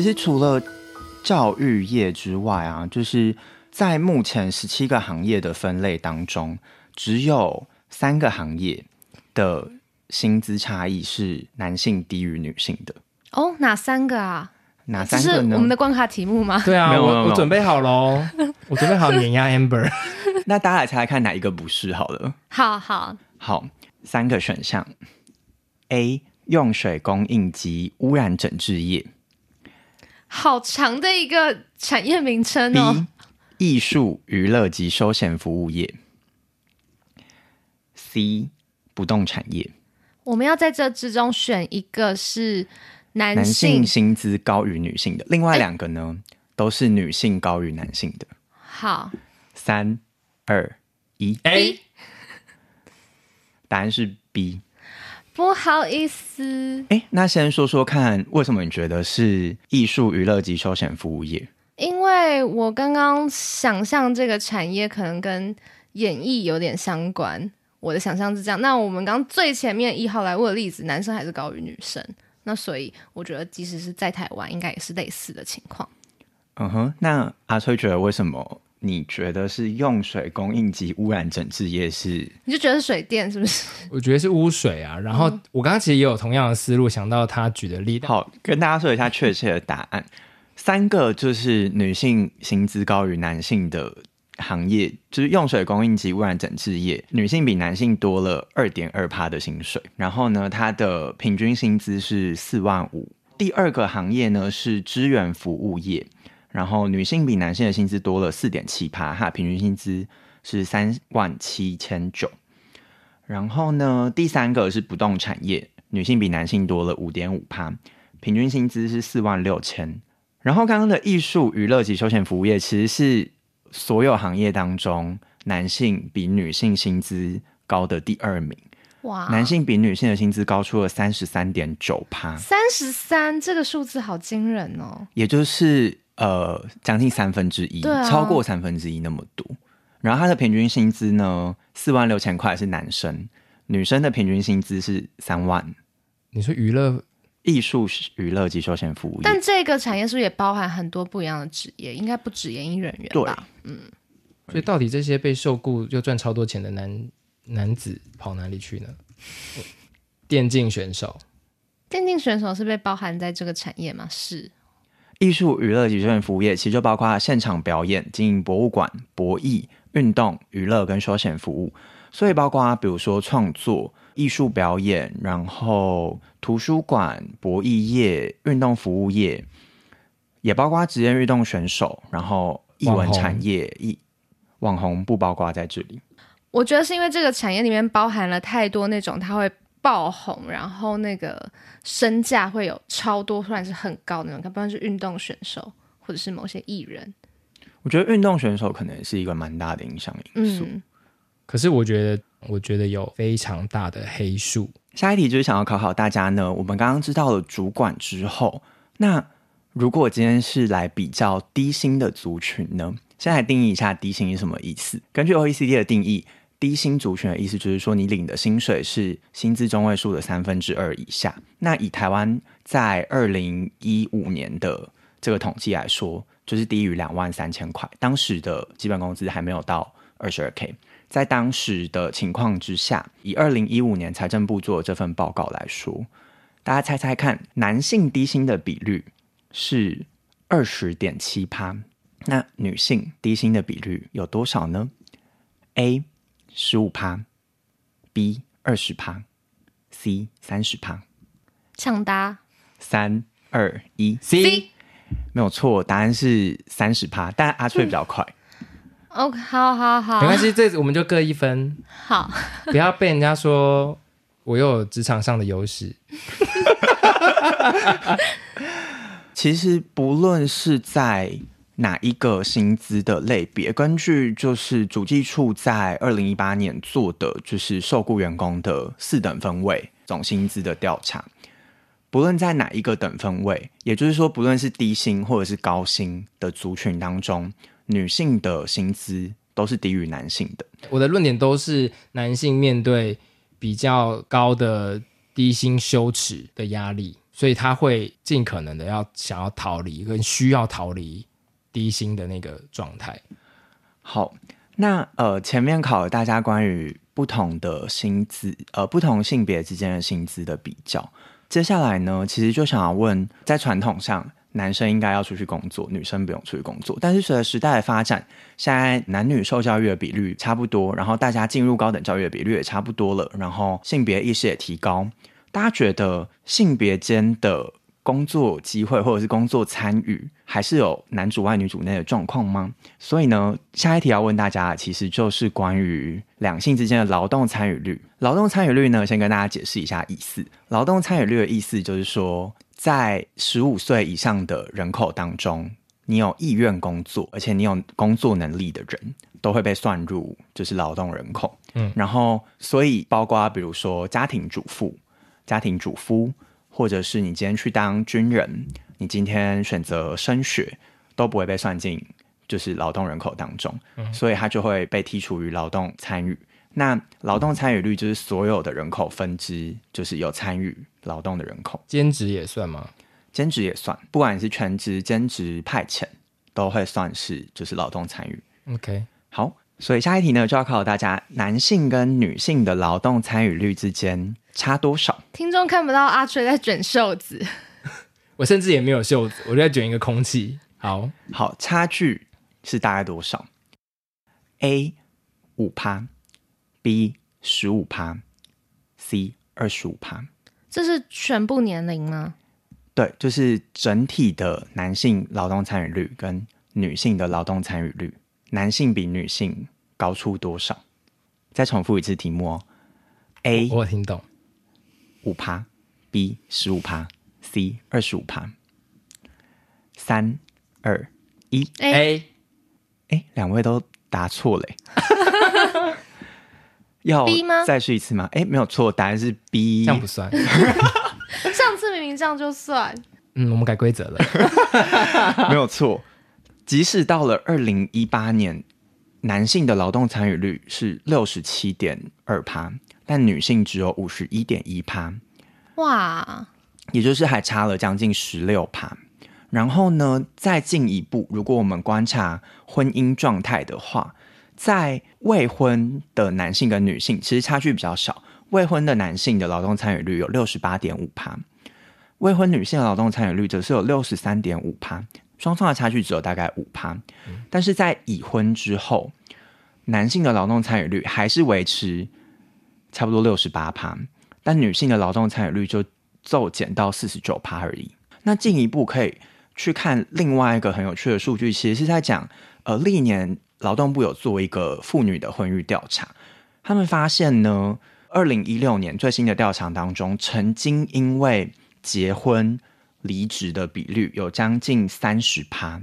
其实除了教育业之外啊，就是在目前十七个行业的分类当中，只有三个行业的薪资差异是男性低于女性的。哦，哪三个啊？哪三个呢？是我们的关卡题目吗？对啊，我我准备好喽，我准备好碾压 Amber。那大家来猜猜看哪一个不是好了？好好好，三个选项：A. 用水供应及污染整治业。好长的一个产业名称哦。B 艺术、娱乐及休闲服务业。C 不动产业。我们要在这之中选一个是男性，男性薪资高于女性的，另外两个呢、欸、都是女性高于男性的。好，三二一，A。答案是 B。不好意思，哎，那先说说看，为什么你觉得是艺术、娱乐及休闲服务业？因为我刚刚想象这个产业可能跟演艺有点相关，我的想象是这样。那我们刚最前面一号来问的例子，男生还是高于女生，那所以我觉得即使是在台湾，应该也是类似的情况。嗯哼，那阿崔觉得为什么？你觉得是用水供应及污染整治业是？你就觉得是水电是不是？我觉得是污水啊。然后我刚刚其实也有同样的思路，想到他举的例子。好，跟大家说一下确切的答案。三个就是女性薪资高于男性的行业，就是用水供应及污染整治业，女性比男性多了二点二趴的薪水。然后呢，它的平均薪资是四万五。第二个行业呢是支援服务业。然后女性比男性的薪资多了四点七趴，哈，平均薪资是三万七千九。然后呢，第三个是不动产业，女性比男性多了五点五趴，平均薪资是四万六千。然后刚刚的艺术、娱乐及休闲服务业，其实是所有行业当中男性比女性薪资高的第二名。哇，男性比女性的薪资高出了三十三点九趴，三十三这个数字好惊人哦，也就是呃将近三分之一，超过三分之一那么多。然后他的平均薪资呢，四万六千块是男生，女生的平均薪资是三万。你说娱乐、艺术、娱乐及休闲服务业，但这个产业是不是也包含很多不一样的职业？应该不止演艺人员吧？对，嗯。所以到底这些被受雇又赚超多钱的男男子跑哪里去呢？电竞选手，电竞选手是被包含在这个产业吗？是。艺术、娱乐及休闲服务业其实就包括现场表演、经营博物馆、博弈、运动、娱乐跟休闲服务，所以包括比如说创作、艺术表演，然后图书馆、博弈业、运动服务业，也包括职业运动选手，然后艺文产业、艺网，网红不包括在这里。我觉得是因为这个产业里面包含了太多那种他会爆红，然后那个身价会有超多，突然是很高的那种，不管是运动选手或者是某些艺人。我觉得运动选手可能是一个蛮大的影响因素。嗯，可是我觉得，我觉得有非常大的黑数。下一题就是想要考考大家呢。我们刚刚知道了主管之后，那如果今天是来比较低薪的族群呢？先来定义一下低薪是什么意思？根据 OECD 的定义。低薪族群的意思就是说，你领的薪水是薪资中位数的三分之二以下。那以台湾在二零一五年的这个统计来说，就是低于两万三千块。当时的基本工资还没有到二十二 K。在当时的情况之下，以二零一五年财政部做的这份报告来说，大家猜猜看，男性低薪的比率是二十点七趴，那女性低薪的比率有多少呢？A 十五趴，B 二十趴，C 三十趴。抢答，三二一，C，没有错，答案是三十趴，但阿翠比较快。OK，好好好，没关系，这我们就各一分。好，不要被人家说我又有职场上的优势。其实不论是在。哪一个薪资的类别？根据就是主计处在二零一八年做的，就是受雇员工的四等分位总薪资的调查，不论在哪一个等分位，也就是说，不论是低薪或者是高薪的族群当中，女性的薪资都是低于男性的。我的论点都是男性面对比较高的低薪羞耻的压力，所以他会尽可能的要想要逃离，跟需要逃离。低薪的那个状态。好，那呃，前面考了大家关于不同的薪资，呃，不同性别之间的薪资的比较。接下来呢，其实就想要问，在传统上，男生应该要出去工作，女生不用出去工作。但是随着时代的发展，现在男女受教育的比率差不多，然后大家进入高等教育的比率也差不多了，然后性别意识也提高，大家觉得性别间的工作机会或者是工作参与，还是有男主外女主内的状况吗？所以呢，下一题要问大家，其实就是关于两性之间的劳动参与率。劳动参与率呢，先跟大家解释一下意思。劳动参与率的意思就是说，在十五岁以上的人口当中，你有意愿工作，而且你有工作能力的人，都会被算入就是劳动人口。嗯，然后所以包括比如说家庭主妇、家庭主夫。或者是你今天去当军人，你今天选择升学，都不会被算进就是劳动人口当中，嗯，所以他就会被剔除于劳动参与。那劳动参与率就是所有的人口分支，就是有参与劳动的人口。兼职也算吗？兼职也算，不管你是全职、兼职、派遣，都会算是就是劳动参与。OK，好，所以下一题呢就要考大家，男性跟女性的劳动参与率之间。差多少？听众看不到阿吹在卷袖子，我甚至也没有袖子，我就在卷一个空气。好好，差距是大概多少？A 五趴，B 十五趴，C 二十五趴。这是全部年龄吗？对，就是整体的男性劳动参与率跟女性的劳动参与率，男性比女性高出多少？再重复一次题目哦。A 我，我听懂。五趴，B 十五趴，C 二十五趴。三二一，A，哎，两位都答错了。要 B 吗？再试一次吗？哎，没有错，答案是 B，这样不算。上次明明这样就算。嗯，我们改规则了。没有错，即使到了二零一八年，男性的劳动参与率是六十七点二趴，但女性只有五十一点一趴。哇，也就是还差了将近十六趴。然后呢，再进一步，如果我们观察婚姻状态的话，在未婚的男性跟女性其实差距比较少。未婚的男性的劳动参与率有六十八点五趴，未婚女性的劳动参与率则是有六十三点五趴，双方的差距只有大概五趴。但是在已婚之后，男性的劳动参与率还是维持差不多六十八趴，但女性的劳动参与率就骤减到四十九趴而已。那进一步可以去看另外一个很有趣的数据，其实是在讲，呃，历年劳动部有做一个妇女的婚育调查，他们发现呢，二零一六年最新的调查当中，曾经因为结婚离职的比率有将近三十趴，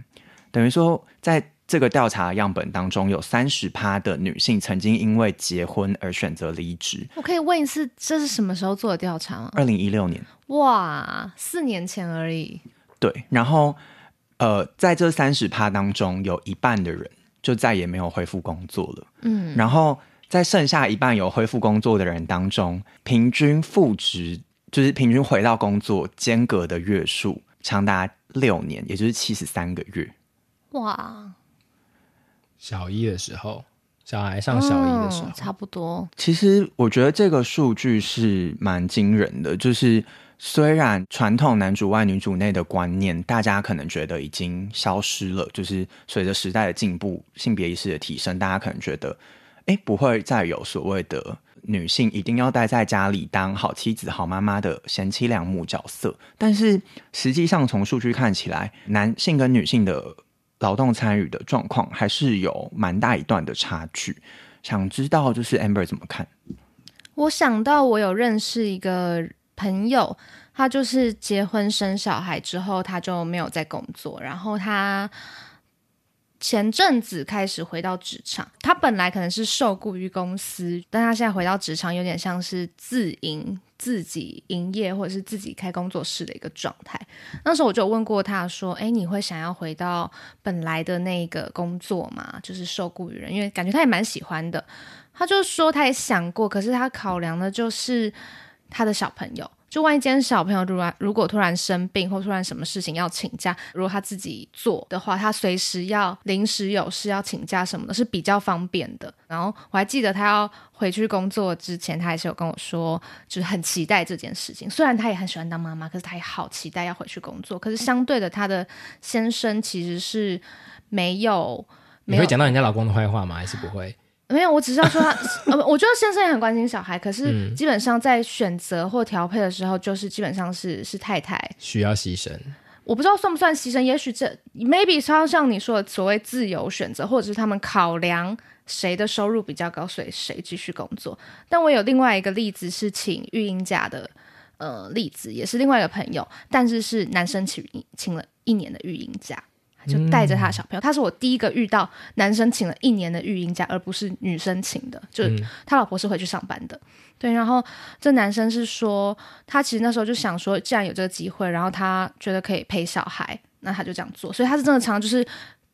等于说在这个调查样本当中，有三十趴的女性曾经因为结婚而选择离职。我可以问一次，这是什么时候做的调查吗？二零一六年。哇，四年前而已。对，然后呃，在这三十趴当中，有一半的人就再也没有恢复工作了。嗯，然后。在剩下一半有恢复工作的人当中，平均复职就是平均回到工作间隔的月数长达六年，也就是七十三个月。哇！小一的时候，小孩上小一的时候，嗯，差不多。其实我觉得这个数据是蛮惊人的，就是虽然传统男主外女主内的观念，大家可能觉得已经消失了，就是随着时代的进步，性别意识的提升，大家可能觉得。哎，不会再有所谓的女性一定要待在家里当好妻子、好妈妈的贤妻良母角色。但是实际上，从数据看起来，男性跟女性的劳动参与的状况还是有蛮大一段的差距。想知道就是 Amber 怎么看？我想到我有认识一个朋友，他就是结婚生小孩之后，他就没有再工作，然后他。前阵子开始回到职场，他本来可能是受雇于公司，但他现在回到职场，有点像是自营、自己营业或者是自己开工作室的一个状态。那时候我就问过他说：“哎，你会想要回到本来的那个工作吗？就是受雇于人，因为感觉他也蛮喜欢的。”他就说他也想过，可是他考量的就是他的小朋友。就万一今天小朋友如然如果突然生病或突然什么事情要请假，如果他自己做的话，他随时要临时有事要请假什么的，是比较方便的。然后我还记得他要回去工作之前，他还是有跟我说，就是很期待这件事情。虽然他也很喜欢当妈妈，可是他也好期待要回去工作。可是相对的，他的先生其实是没有。没有你会讲到人家老公的坏话吗？还是不会？没有，我只是要说他，呃，我觉得先生也很关心小孩，可是基本上在选择或调配的时候，就是基本上是是太太需要牺牲。我不知道算不算牺牲，也许这 maybe 超像你说的所谓自由选择，或者是他们考量谁的收入比较高，所以谁继续工作。但我有另外一个例子是请育婴假的，呃，例子也是另外一个朋友，但是是男生请请了一年的育婴假。就带着他的小朋友，他是我第一个遇到男生请了一年的育婴假，而不是女生请的。就是他老婆是回去上班的，对。然后这男生是说，他其实那时候就想说，既然有这个机会，然后他觉得可以陪小孩，那他就这样做。所以他是真的常常就是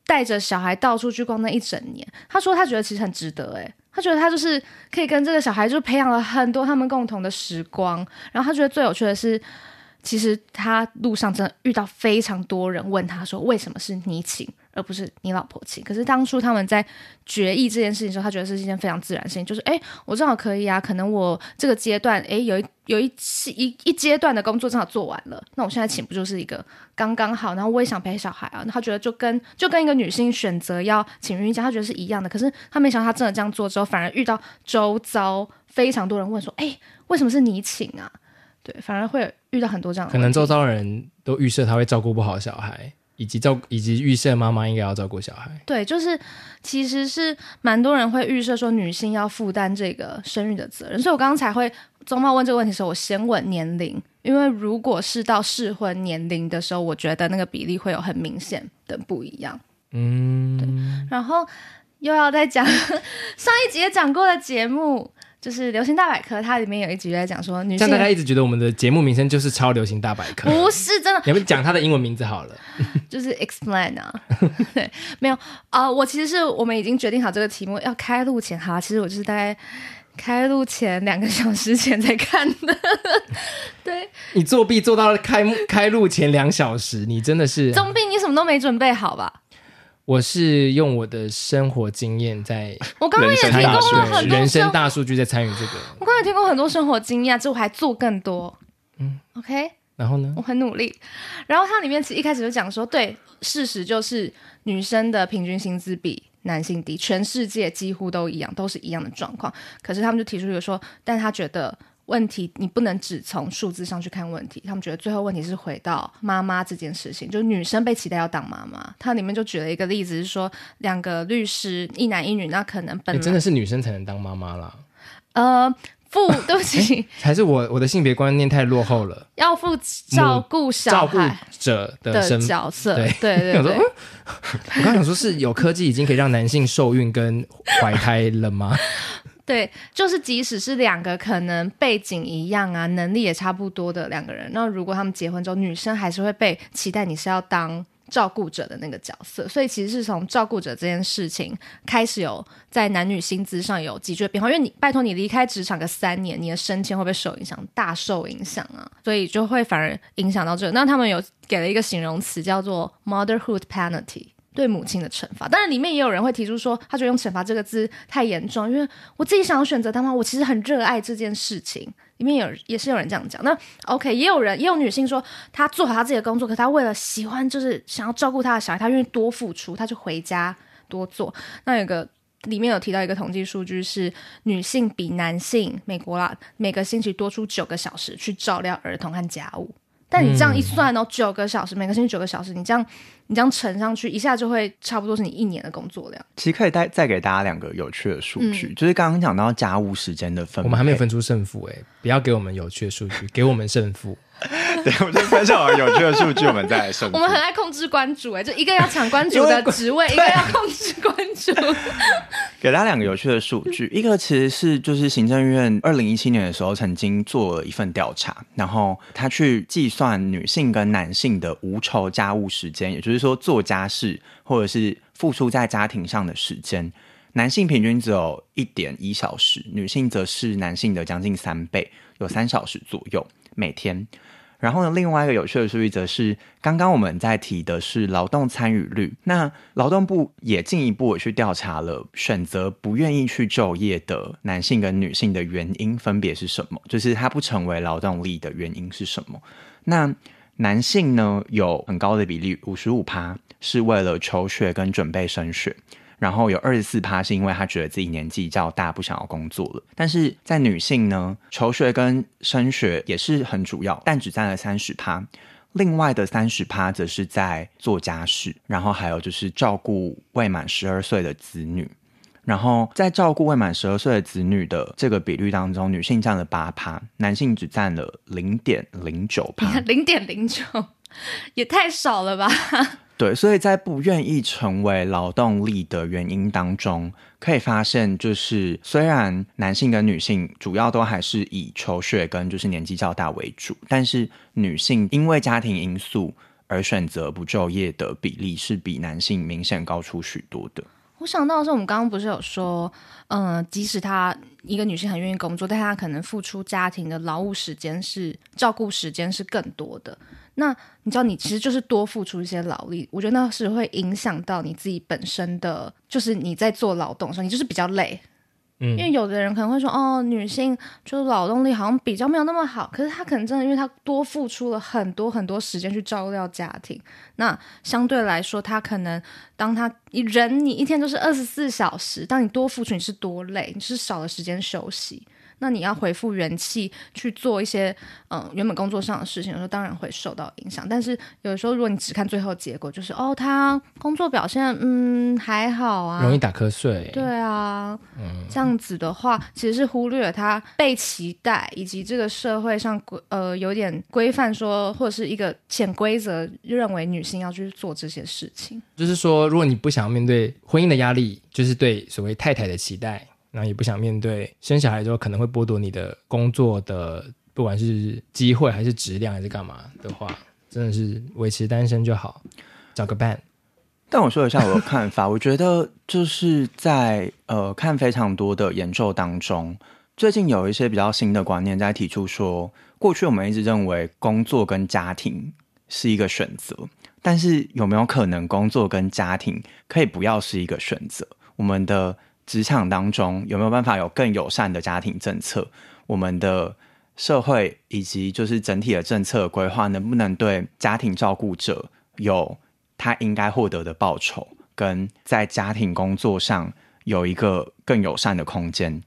带着小孩到处去逛那一整年。他说他觉得其实很值得，诶，他觉得他就是可以跟这个小孩就培养了很多他们共同的时光。然后他觉得最有趣的是。其实他路上真的遇到非常多人问他说：“为什么是你请，而不是你老婆请？”可是当初他们在决议这件事情的时候，他觉得是一件非常自然的事情，就是哎，我正好可以啊，可能我这个阶段哎有一有一期一一阶段的工作正好做完了，那我现在请不就是一个刚刚好？然后我也想陪小孩啊，他觉得就跟就跟一个女性选择要请孕假，他觉得是一样的。可是他没想到他真的这样做之后，反而遇到周遭非常多人问说：“哎，为什么是你请啊？”对，反而会遇到很多这样的。可能周遭人都预设他会照顾不好小孩，以及照以及预设妈妈应该要照顾小孩。对，就是其实是蛮多人会预设说女性要负担这个生育的责任，所以我刚刚才会宗茂问这个问题的时候，我先问年龄，因为如果是到适婚年龄的时候，我觉得那个比例会有很明显的不一样。嗯，对。然后又要再讲 上一集也讲过的节目，就是《流行大百科》，它里面有一集在讲说女性。像大家一直觉得我们的节目名称就是超流行大百科，不是真的。你们讲它的英文名字好了，就是 explain 啊。对，没有啊、呃，我其实是我们已经决定好这个题目要开录前，哈，其实我就是大概。开录前两个小时前才看的，对，你作弊做到了开开录前两小时，你真的是总比你什么都没准备好吧？我是用我的生活经验在，我刚刚也提供了很多人生大数据在参与这个，我刚才提供很多生活经验，之后还做更多，嗯，OK，然后呢？我很努力，然后它里面其实一开始就讲说，对，事实就是女生的平均薪资比。男性低，全世界几乎都一样，都是一样的状况。可是他们就提出一个说，但他觉得问题你不能只从数字上去看问题。他们觉得最后问题是回到妈妈这件事情，就是女生被期待要当妈妈。它里面就举了一个例子，是说两个律师，一男一女，那可能本、欸、真的是女生才能当妈妈啦。呃。负对不起，还是我我的性别观念太落后了。要负照顾小孩者的，的角色，对对对 我刚想说，是有科技已经可以让男性受孕跟怀胎了吗？对，就是即使是两个可能背景一样啊，能力也差不多的两个人，那如果他们结婚之后，女生还是会被期待你是要当。照顾者的那个角色，所以其实是从照顾者这件事情开始有在男女薪资上有急剧的变化。因为你拜托你离开职场个三年，你的升迁会不会受影响？大受影响啊！所以就会反而影响到这。那他们有给了一个形容词叫做 “motherhood penalty”，对母亲的惩罚。当然里面也有人会提出说，他觉得用惩罚这个字太严重，因为我自己想要选择当妈，我其实很热爱这件事情。里面有也是有人这样讲，那 OK，也有人也有女性说，她做好她自己的工作，可她为了喜欢，就是想要照顾她的小孩，她愿意多付出，她就回家多做。那有个里面有提到一个统计数据是，女性比男性美国啦，每个星期多出九个小时去照料儿童和家务。但你这样一算哦，九、嗯、个小时，每个星期九个小时，你这样你这样乘上去，一下就会差不多是你一年的工作量。其实可以再再给大家两个有趣的数据，嗯、就是刚刚讲到家务时间的分，我们还没有分出胜负哎，不要给我们有趣的数据，给我们胜负。对，我就分享完有趣的数据，我们再来胜负。我们很爱控制关主哎，就一个要抢关主的职位，一个要控制关主。给大家两个有趣的数据，一个其实是就是行政院二零一七年的时候曾经做了一份调查，然后他去计算女性跟男性的无酬家务时间，也就是说做家事或者是付出在家庭上的时间，男性平均只有一点一小时，女性则是男性的将近三倍，有三小时左右每天。然后呢，另外一个有趣的数据则是，刚刚我们在提的是劳动参与率。那劳动部也进一步去调查了，选择不愿意去就业的男性跟女性的原因分别是什么？就是他不成为劳动力的原因是什么？那男性呢，有很高的比例，五十五趴是为了求学跟准备升学。然后有二十四趴是因为他觉得自己年纪较大，不想要工作了。但是在女性呢，求学跟升学也是很主要，但只占了三十趴。另外的三十趴则是在做家事，然后还有就是照顾未满十二岁的子女。然后在照顾未满十二岁的子女的这个比率当中，女性占了八趴，男性只占了零点零九趴。零点零九也太少了吧？对，所以在不愿意成为劳动力的原因当中，可以发现，就是虽然男性跟女性主要都还是以求学跟就是年纪较大为主，但是女性因为家庭因素而选择不就业的比例是比男性明显高出许多的。我想到的是，我们刚刚不是有说，嗯、即使她一个女性很愿意工作，但她可能付出家庭的劳务时间是照顾时间是更多的。那你知道，你其实就是多付出一些劳力，我觉得那是会影响到你自己本身的，就是你在做劳动的时候，你就是比较累。嗯，因为有的人可能会说，哦，女性就是劳动力好像比较没有那么好，可是她可能真的，因为她多付出了很多很多时间去照料家庭，那相对来说，她可能当她人你一天都是二十四小时，当你多付出，你是多累，你是少了时间休息。那你要回复元气去做一些嗯原本工作上的事情，有时候当然会受到影响。但是有时候，如果你只看最后结果，就是哦，他工作表现嗯还好啊，容易打瞌睡。对啊，嗯，这样子的话，其实是忽略了他被期待以及这个社会上规呃有点规范说，或者是一个潜规则认为女性要去做这些事情。就是说，如果你不想要面对婚姻的压力，就是对所谓太太的期待。那也不想面对生小孩之后可能会剥夺你的工作的，不管是机会还是质量还是干嘛的话，真的是维持单身就好，找个伴。但我说一下我的看法，我觉得就是在呃看非常多的研究当中，最近有一些比较新的观念在提出说，过去我们一直认为工作跟家庭是一个选择，但是有没有可能工作跟家庭可以不要是一个选择？我们的职场当中有没有办法有更友善的家庭政策？我们的社会以及就是整体的政策规划，能不能对家庭照顾者有他应该获得的报酬，跟在家庭工作上有一个更友善的空间，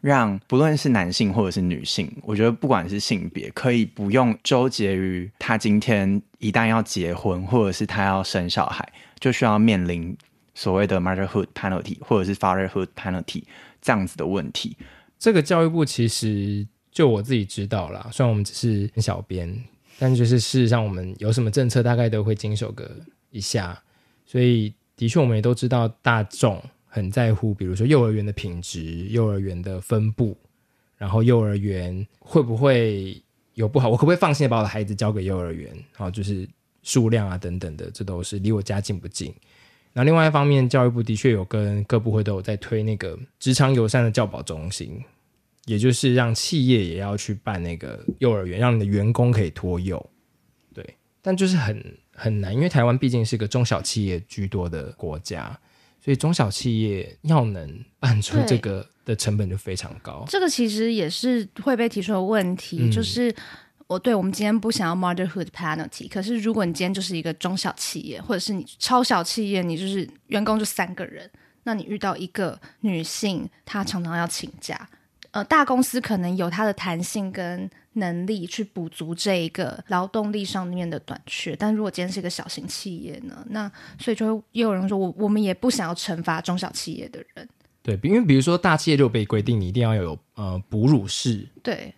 让不论是男性或者是女性，我觉得不管是性别，可以不用纠结于他今天一旦要结婚，或者是他要生小孩，就需要面临。所谓的 motherhood penalty 或者是 fatherhood penalty 这样子的问题，这个教育部其实就我自己知道啦，虽然我们只是小编，但就是事实上我们有什么政策，大概都会经手个一下。所以的确，我们也都知道大众很在乎，比如说幼儿园的品质、幼儿园的分布，然后幼儿园会不会有不好，我可不可以放心的把我的孩子交给幼儿园？好，就是数量啊等等的，这都是离我家近不近。那另外一方面，教育部的确有跟各部会都有在推那个职场友善的教保中心，也就是让企业也要去办那个幼儿园，让你的员工可以托幼。对，但就是很很难，因为台湾毕竟是个中小企业居多的国家，所以中小企业要能办出这个的成本就非常高。这个其实也是会被提出的问题，嗯、就是。我对我们今天不想要 motherhood penalty，可是如果你今天就是一个中小企业，或者是你超小企业，你就是员工就三个人，那你遇到一个女性，她常常要请假，呃，大公司可能有它的弹性跟能力去补足这一个劳动力上面的短缺，但如果今天是一个小型企业呢？那所以就会也有人说，我我们也不想要惩罚中小企业的人，对，因为比如说大企业就被规定你一定要有呃哺乳室，对。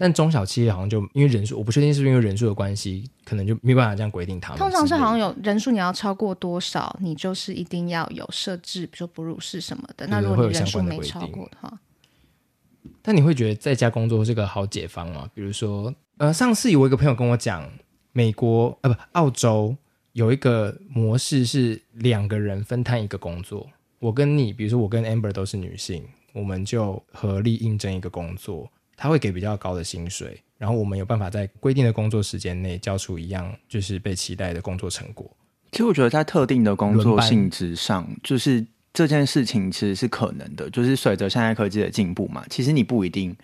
但中小企业好像就因为人数，我不确定是不是因为人数的关系，可能就没办法这样规定他们。通常是好像有人数，你要超过多少，你就是一定要有设置，比如说哺乳室什么的。那如果你人数没超过的话，但你会觉得在家工作是个好解放吗？比如说，呃，上次有一个朋友跟我讲，美国呃不澳洲有一个模式是两个人分摊一个工作，我跟你，比如说我跟 Amber 都是女性，我们就合力应征一个工作。他会给比较高的薪水，然后我们有办法在规定的工作时间内交出一样就是被期待的工作成果。其实我觉得在特定的工作性质上，就是这件事情其实是可能的。就是随着现在科技的进步嘛，其实你不一定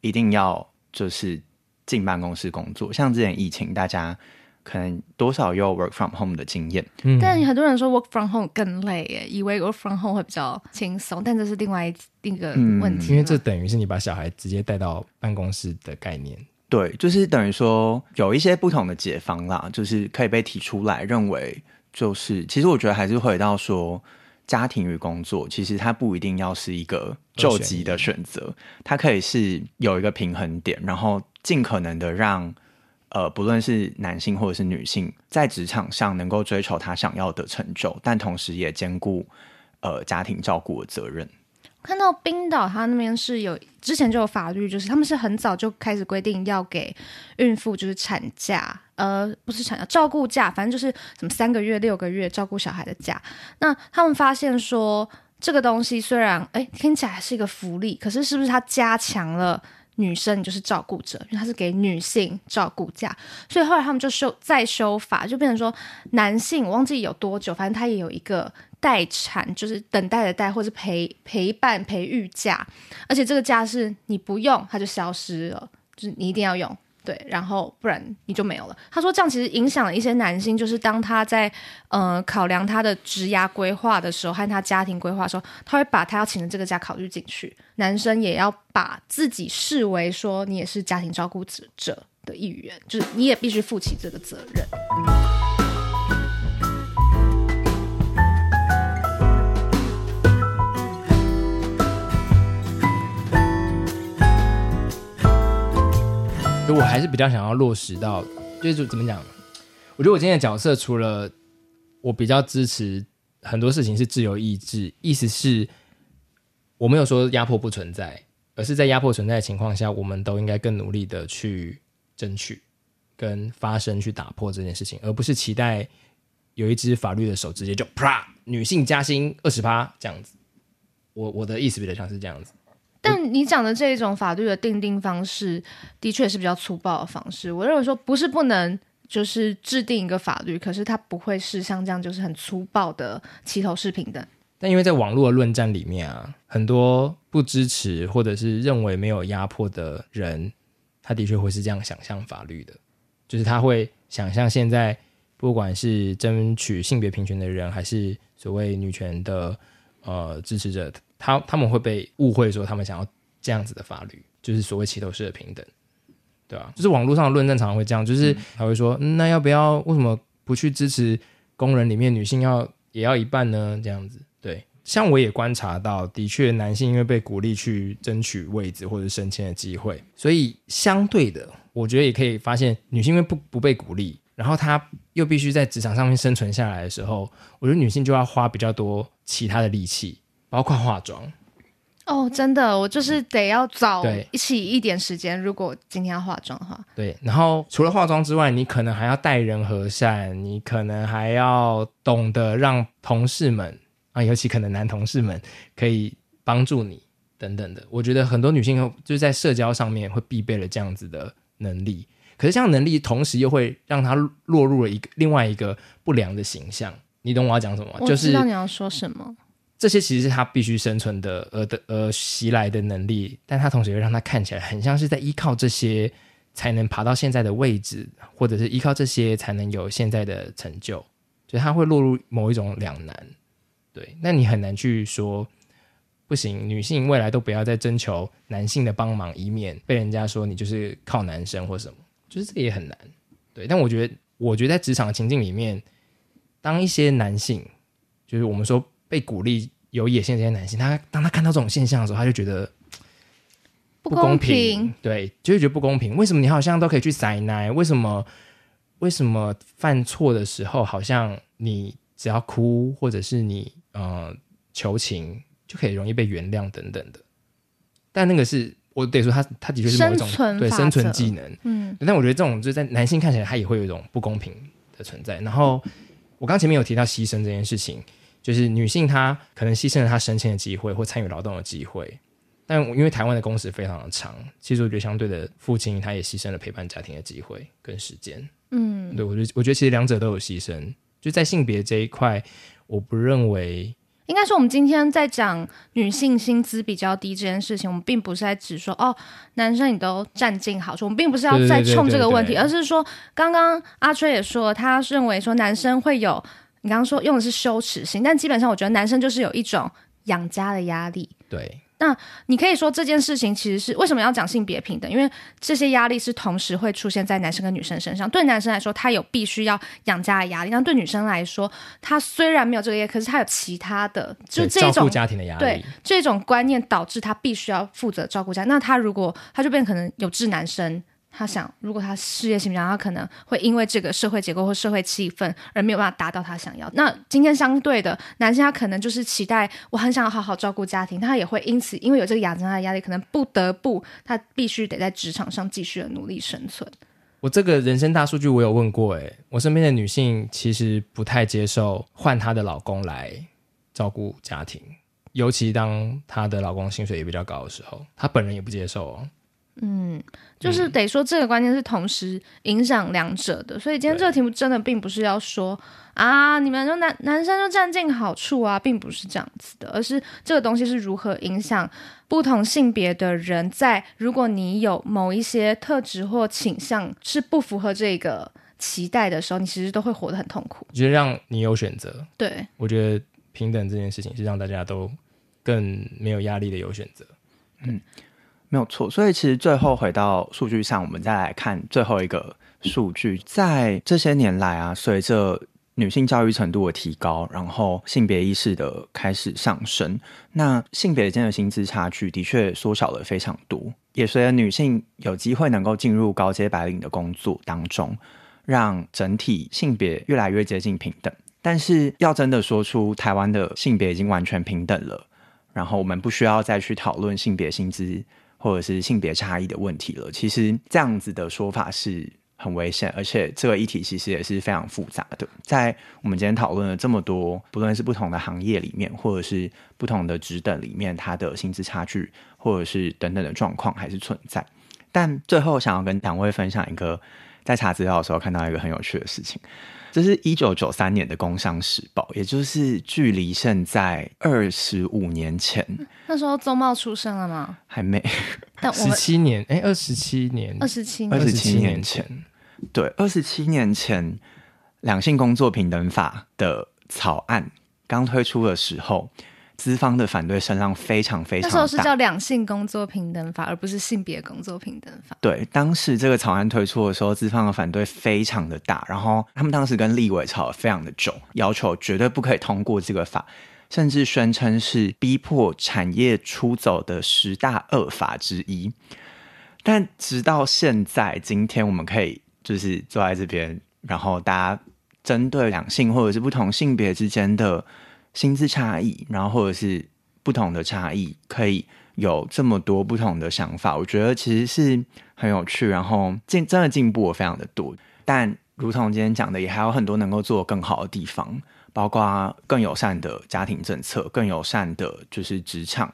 一定要就是进办公室工作。像之前疫情，大家。可能多少有 work from home 的经验，嗯，但很多人说 work from home 更累耶，以为 work from home 会比较轻松，但这是另外一个问题，因为这等于是你把小孩直接带到办公室的概念。对，就是等于说有一些不同的解方啦，就是可以被提出来，认为就是其实我觉得还是回到说家庭与工作，其实它不一定要是一个救急的选择，它可以是有一个平衡点，然后尽可能的让。呃，不论是男性或者是女性，在职场上能够追求他想要的成就，但同时也兼顾呃家庭照顾的责任。看到冰岛，他那边是有之前就有法律，就是他们是很早就开始规定要给孕妇就是产假，呃，不是产假，照顾假，反正就是什么三个月、六个月照顾小孩的假。那他们发现说，这个东西虽然哎听起来是一个福利，可是是不是它加强了？女生就是照顾者，因为他是给女性照顾假，所以后来他们就修再修法，就变成说男性我忘记有多久，反正他也有一个待产，就是等待的待，或是陪陪伴培育假，而且这个假是你不用它就消失了，就是你一定要用，对，然后不然你就没有了。他说这样其实影响了一些男性，就是当他在呃考量他的职涯规划的时候，和他家庭规划的时候，他会把他要请的这个假考虑进去。男生也要把自己视为说你也是家庭照顾者者的一员，就是你也必须负起这个责任。我还是比较想要落实到，就是怎么讲？我觉得我今天的角色，除了我比较支持很多事情是自由意志，意思是，我没有说压迫不存在，而是在压迫存在的情况下，我们都应该更努力的去争取、跟发声、去打破这件事情，而不是期待有一只法律的手直接就啪，女性加薪二十趴这样子。我我的意思比较像是这样子。但你讲的这一种法律的定定方式，的确是比较粗暴的方式。我认为说不是不能就是制定一个法律，可是它不会是像这样就是很粗暴的齐头式平等。但因为在网络的论战里面啊，很多不支持或者是认为没有压迫的人，他的确会是这样想象法律的，就是他会想象现在不管是争取性别平权的人，还是所谓女权的呃支持者。他他们会被误会说他们想要这样子的法律，就是所谓齐头式的平等，对吧？就是网络上的论战常常会这样，就是他会说，嗯，那要不要为什么不去支持工人里面女性要也要一半呢？这样子，对。像我也观察到，的确男性因为被鼓励去争取位置或者升迁的机会，所以相对的，我觉得也可以发现，女性因为不不被鼓励，然后她又必须在职场上面生存下来的时候，我觉得女性就要花比较多其他的力气。包括化妆哦，真的，我就是得要早一起一点时间。如果今天要化妆的话，对。然后除了化妆之外，你可能还要待人和善，你可能还要懂得让同事们啊，尤其可能男同事们可以帮助你等等的。我觉得很多女性就是在社交上面会必备了这样子的能力，可是这样能力同时又会让她落入了一个另外一个不良的形象。你懂我要讲什么？我知道你要说什么。这些其实是他必须生存的，而的而袭来的能力，但他同时又让他看起来很像是在依靠这些才能爬到现在的位置，或者是依靠这些才能有现在的成就，所以他会落入某一种两难。对，那你很难去说不行，女性未来都不要再征求男性的帮忙，以免被人家说你就是靠男生或什么，就是这个也很难。对，但我觉得，我觉得在职场的情境里面，当一些男性，就是我们说被鼓励。有野心这些男性，他当他看到这种现象的时候，他就觉得不公平，不公平，对，就会觉得不公平。为什么你好像都可以去塞奶？为什么为什么犯错的时候，好像你只要哭或者是你呃求情就可以容易被原谅等等的？但那个是我得说他，他他的确是某一种对生存技能，嗯。但我觉得这种就是在男性看起来，他也会有一种不公平的存在。然后我刚前面有提到牺牲这件事情。就是女性，她可能牺牲了她升迁的机会或参与劳动的机会，但因为台湾的工时非常的长，其实我觉得相对的，父亲他也牺牲了陪伴家庭的机会跟时间。嗯，对，我觉得我觉得其实两者都有牺牲。就在性别这一块，我不认为应该说我们今天在讲女性薪资比较低这件事情，我们并不是在指说哦，男生你都占尽好处，我们并不是要再冲这个问题，而是说刚刚阿吹也说，他认为说男生会有。你刚刚说用的是羞耻心，但基本上我觉得男生就是有一种养家的压力。对，那你可以说这件事情其实是为什么要讲性别平等？因为这些压力是同时会出现在男生跟女生身上。对男生来说，他有必须要养家的压力；但对女生来说，他虽然没有这个业，可是他有其他的，就这种照顾家庭的压力。对，这种观念导致他必须要负责照顾家。那他如果他就变可能有志男生。他想，如果他事业心比较，他可能会因为这个社会结构或社会气氛而没有办法达到他想要。那今天相对的男性，他可能就是期待我很想要好好照顾家庭，他也会因此因为有这个养家的压力，可能不得不他必须得在职场上继续的努力生存。我这个人生大数据我有问过，诶，我身边的女性其实不太接受换她的老公来照顾家庭，尤其当她的老公薪水也比较高的时候，她本人也不接受哦。嗯，就是得说这个观念是同时影响两者的，所以今天这个题目真的并不是要说啊，你们就男男生就占尽好处啊，并不是这样子的，而是这个东西是如何影响不同性别的人，在如果你有某一些特质或倾向是不符合这个期待的时候，你其实都会活得很痛苦。我觉得让你有选择，对，我觉得平等这件事情是让大家都更没有压力的有选择，嗯。没有错，所以其实最后回到数据上，我们再来看最后一个数据，在这些年来啊，随着女性教育程度的提高，然后性别意识的开始上升，那性别间的薪资差距的确缩小了非常多，也随着女性有机会能够进入高阶白领的工作当中，让整体性别越来越接近平等。但是要真的说出台湾的性别已经完全平等了，然后我们不需要再去讨论性别薪资。或者是性别差异的问题了，其实这样子的说法是很危险，而且这个议题其实也是非常复杂的。在我们今天讨论了这么多，不论是不同的行业里面，或者是不同的职等里面，它的薪资差距，或者是等等的状况还是存在。但最后想要跟两位分享一个，在查资料的时候看到一个很有趣的事情。这是一九九三年的《工商时报》，也就是距离现在二十五年前。那时候邹懋出生了吗？还没。但十七年，哎，二十七年，二十七，二十七年前，对，二十七年前，两性工作平等法的草案刚推出的时候。资方的反对声浪非常非常大。那时候是叫两性工作平等法，而不是性别工作平等法。对，当时这个草案推出的时候，资方的反对非常的大，然后他们当时跟立委吵得非常的久，要求绝对不可以通过这个法，甚至宣称是逼迫产业出走的十大恶法之一。但直到现在，今天我们可以就是坐在这边，然后大家针对两性或者是不同性别之间的。薪资差异，然后或者是不同的差异，可以有这么多不同的想法，我觉得其实是很有趣。然后进真的进步了非常的多，但如同今天讲的，也还有很多能够做更好的地方，包括更友善的家庭政策，更友善的就是职场，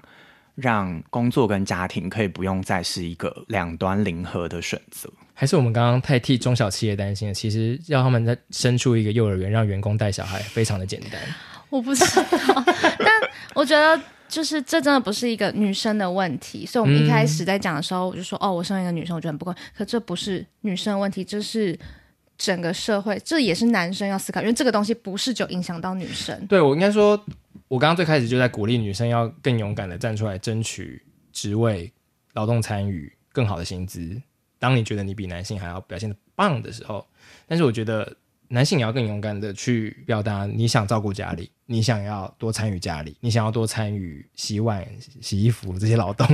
让工作跟家庭可以不用再是一个两端零和的选择。还是我们刚刚太替中小企业担心了？其实要他们在生出一个幼儿园，让员工带小孩，非常的简单。我不知道，但我觉得就是这真的不是一个女生的问题，所以我们一开始在讲的时候，我就说、嗯、哦，我身为一个女生，我觉得很不公平。可这不是女生的问题，这是整个社会，这也是男生要思考，因为这个东西不是就影响到女生。对，我应该说，我刚刚最开始就在鼓励女生要更勇敢的站出来争取职位、劳动参与、更好的薪资。当你觉得你比男性还要表现的棒的时候，但是我觉得。男性也要更勇敢的去表达，你想照顾家里，你想要多参与家里，你想要多参与洗碗、洗衣服这些劳动，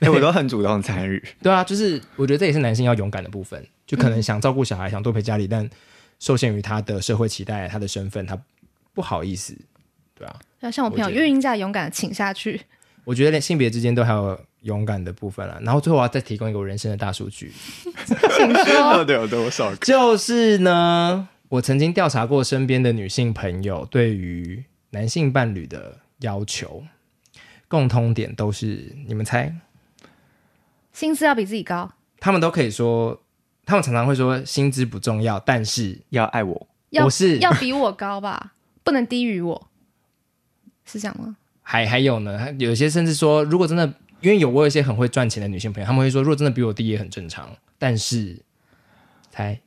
欸、我都很主动参与。对啊，就是我觉得这也是男性要勇敢的部分，就可能想照顾小孩，想多陪家里，但受限于他的社会期待、他的身份，他不好意思。对啊，要像我朋友孕婴假勇敢的请下去。我觉得连性别之间都还有勇敢的部分了。然后最后我要再提供一个我人生的大数据，请说。到底有多少？就是呢，我曾经调查过身边的女性朋友对于男性伴侣的要求，共通点都是，你们猜？薪资要比自己高。他们都可以说，他们常常会说薪资不重要，但是要爱我。要不是要比我高吧？不能低于我，是这样吗？还还有呢，有些甚至说，如果真的，因为有过一些很会赚钱的女性朋友，他们会说，如果真的比我低也很正常。但是，才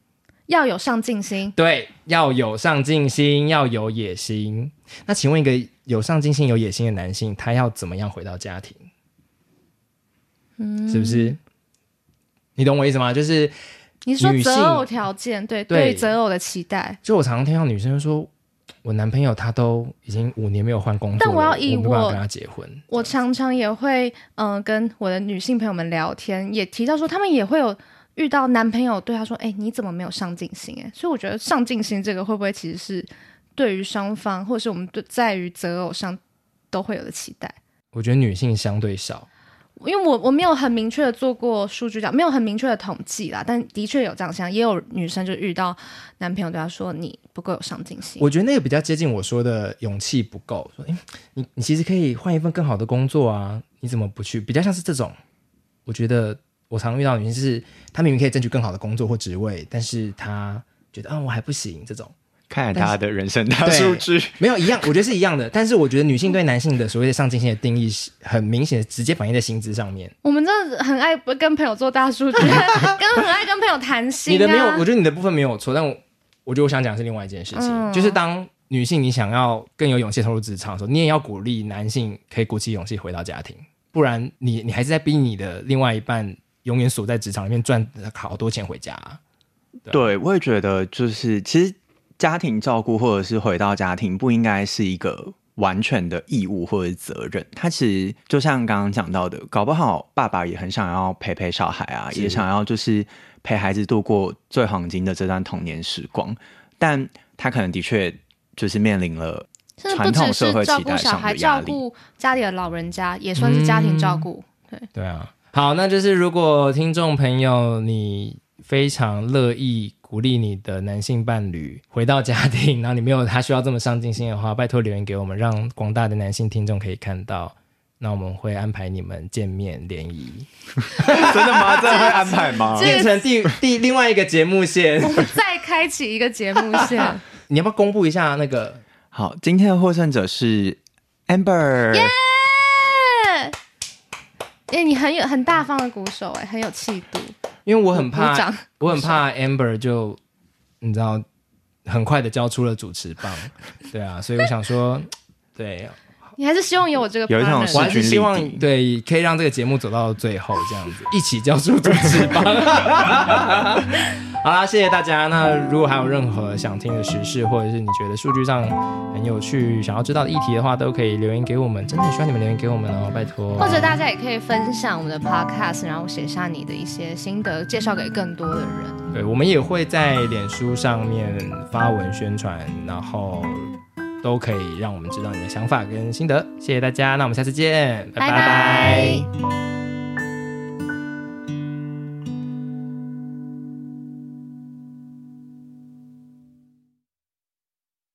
要有上进心，对，要有上进心，要有野心。那请问一个有上进心、有野心的男性，他要怎么样回到家庭？嗯，是不是？你懂我意思吗？就是你说择偶条件，对对，择偶的期待。就我常常听到女生说。我男朋友他都已经五年没有换工作了，但我要以我，我跟他结婚。我常常也会嗯、呃、跟我的女性朋友们聊天，也提到说他们也会有遇到男朋友对他说：“哎、欸，你怎么没有上进心？”哎，所以我觉得上进心这个会不会其实是对于双方，或者是我们对在于择偶上都会有的期待？我觉得女性相对少。因为我我没有很明确的做过数据讲，没有很明确的统计啦，但的确有这样想，也有女生就遇到男朋友对她说，你不够有上进心。我觉得那个比较接近我说的勇气不够，说诶你你其实可以换一份更好的工作啊，你怎么不去？比较像是这种，我觉得我常遇到的女性是，她明明可以争取更好的工作或职位，但是她觉得啊，我还不行这种。看来他的人生大数据没有一样，我觉得是一样的。但是我觉得女性对男性的所谓的上进心的定义是很明显的，直接反映在薪资上面。我们真的很爱跟朋友做大数据，跟很爱跟朋友谈心、啊。你的没有，我觉得你的部分没有错，但我我觉得我想讲的是另外一件事情，嗯、就是当女性你想要更有勇气投入职场的时候，你也要鼓励男性可以鼓起勇气回到家庭，不然你你还是在逼你的另外一半永远锁在职场里面赚好多钱回家。对，对我也觉得就是其实。家庭照顾或者是回到家庭，不应该是一个完全的义务或者是责任。他其实就像刚刚讲到的，搞不好爸爸也很想要陪陪小孩啊，也想要就是陪孩子度过最黄金的这段童年时光。但他可能的确就是面临了传统社会期待上的压力。照顾家里的老人家也算是家庭照顾。对对啊，好，那就是如果听众朋友你非常乐意。鼓励你的男性伴侣回到家庭，然后你没有他需要这么上进心的话，拜托留言给我们，让广大的男性听众可以看到。那我们会安排你们见面联谊。真的吗？真的会安排吗？变成第第另外一个节目线，我们再开启一个节目线。你要不要公布一下那个？好，今天的获胜者是 Amber。耶！哎，你很有很大方的鼓手，哎，很有气度。因为我很怕，我很怕 Amber 就你知道，很快的交出了主持棒，对啊，所以我想说，对，你还是希望有我这个，有一种我还是希望对，可以让这个节目走到最后这样子，一起交出主持棒。好啦，谢谢大家。那如果还有任何想听的时事，或者是你觉得数据上很有趣、想要知道的议题的话，都可以留言给我们。真的很需要你们留言给我们哦，拜托。或者大家也可以分享我们的 podcast，然后写下你的一些心得，介绍给更多的人。对，我们也会在脸书上面发文宣传，然后都可以让我们知道你的想法跟心得。谢谢大家，那我们下次见，拜拜。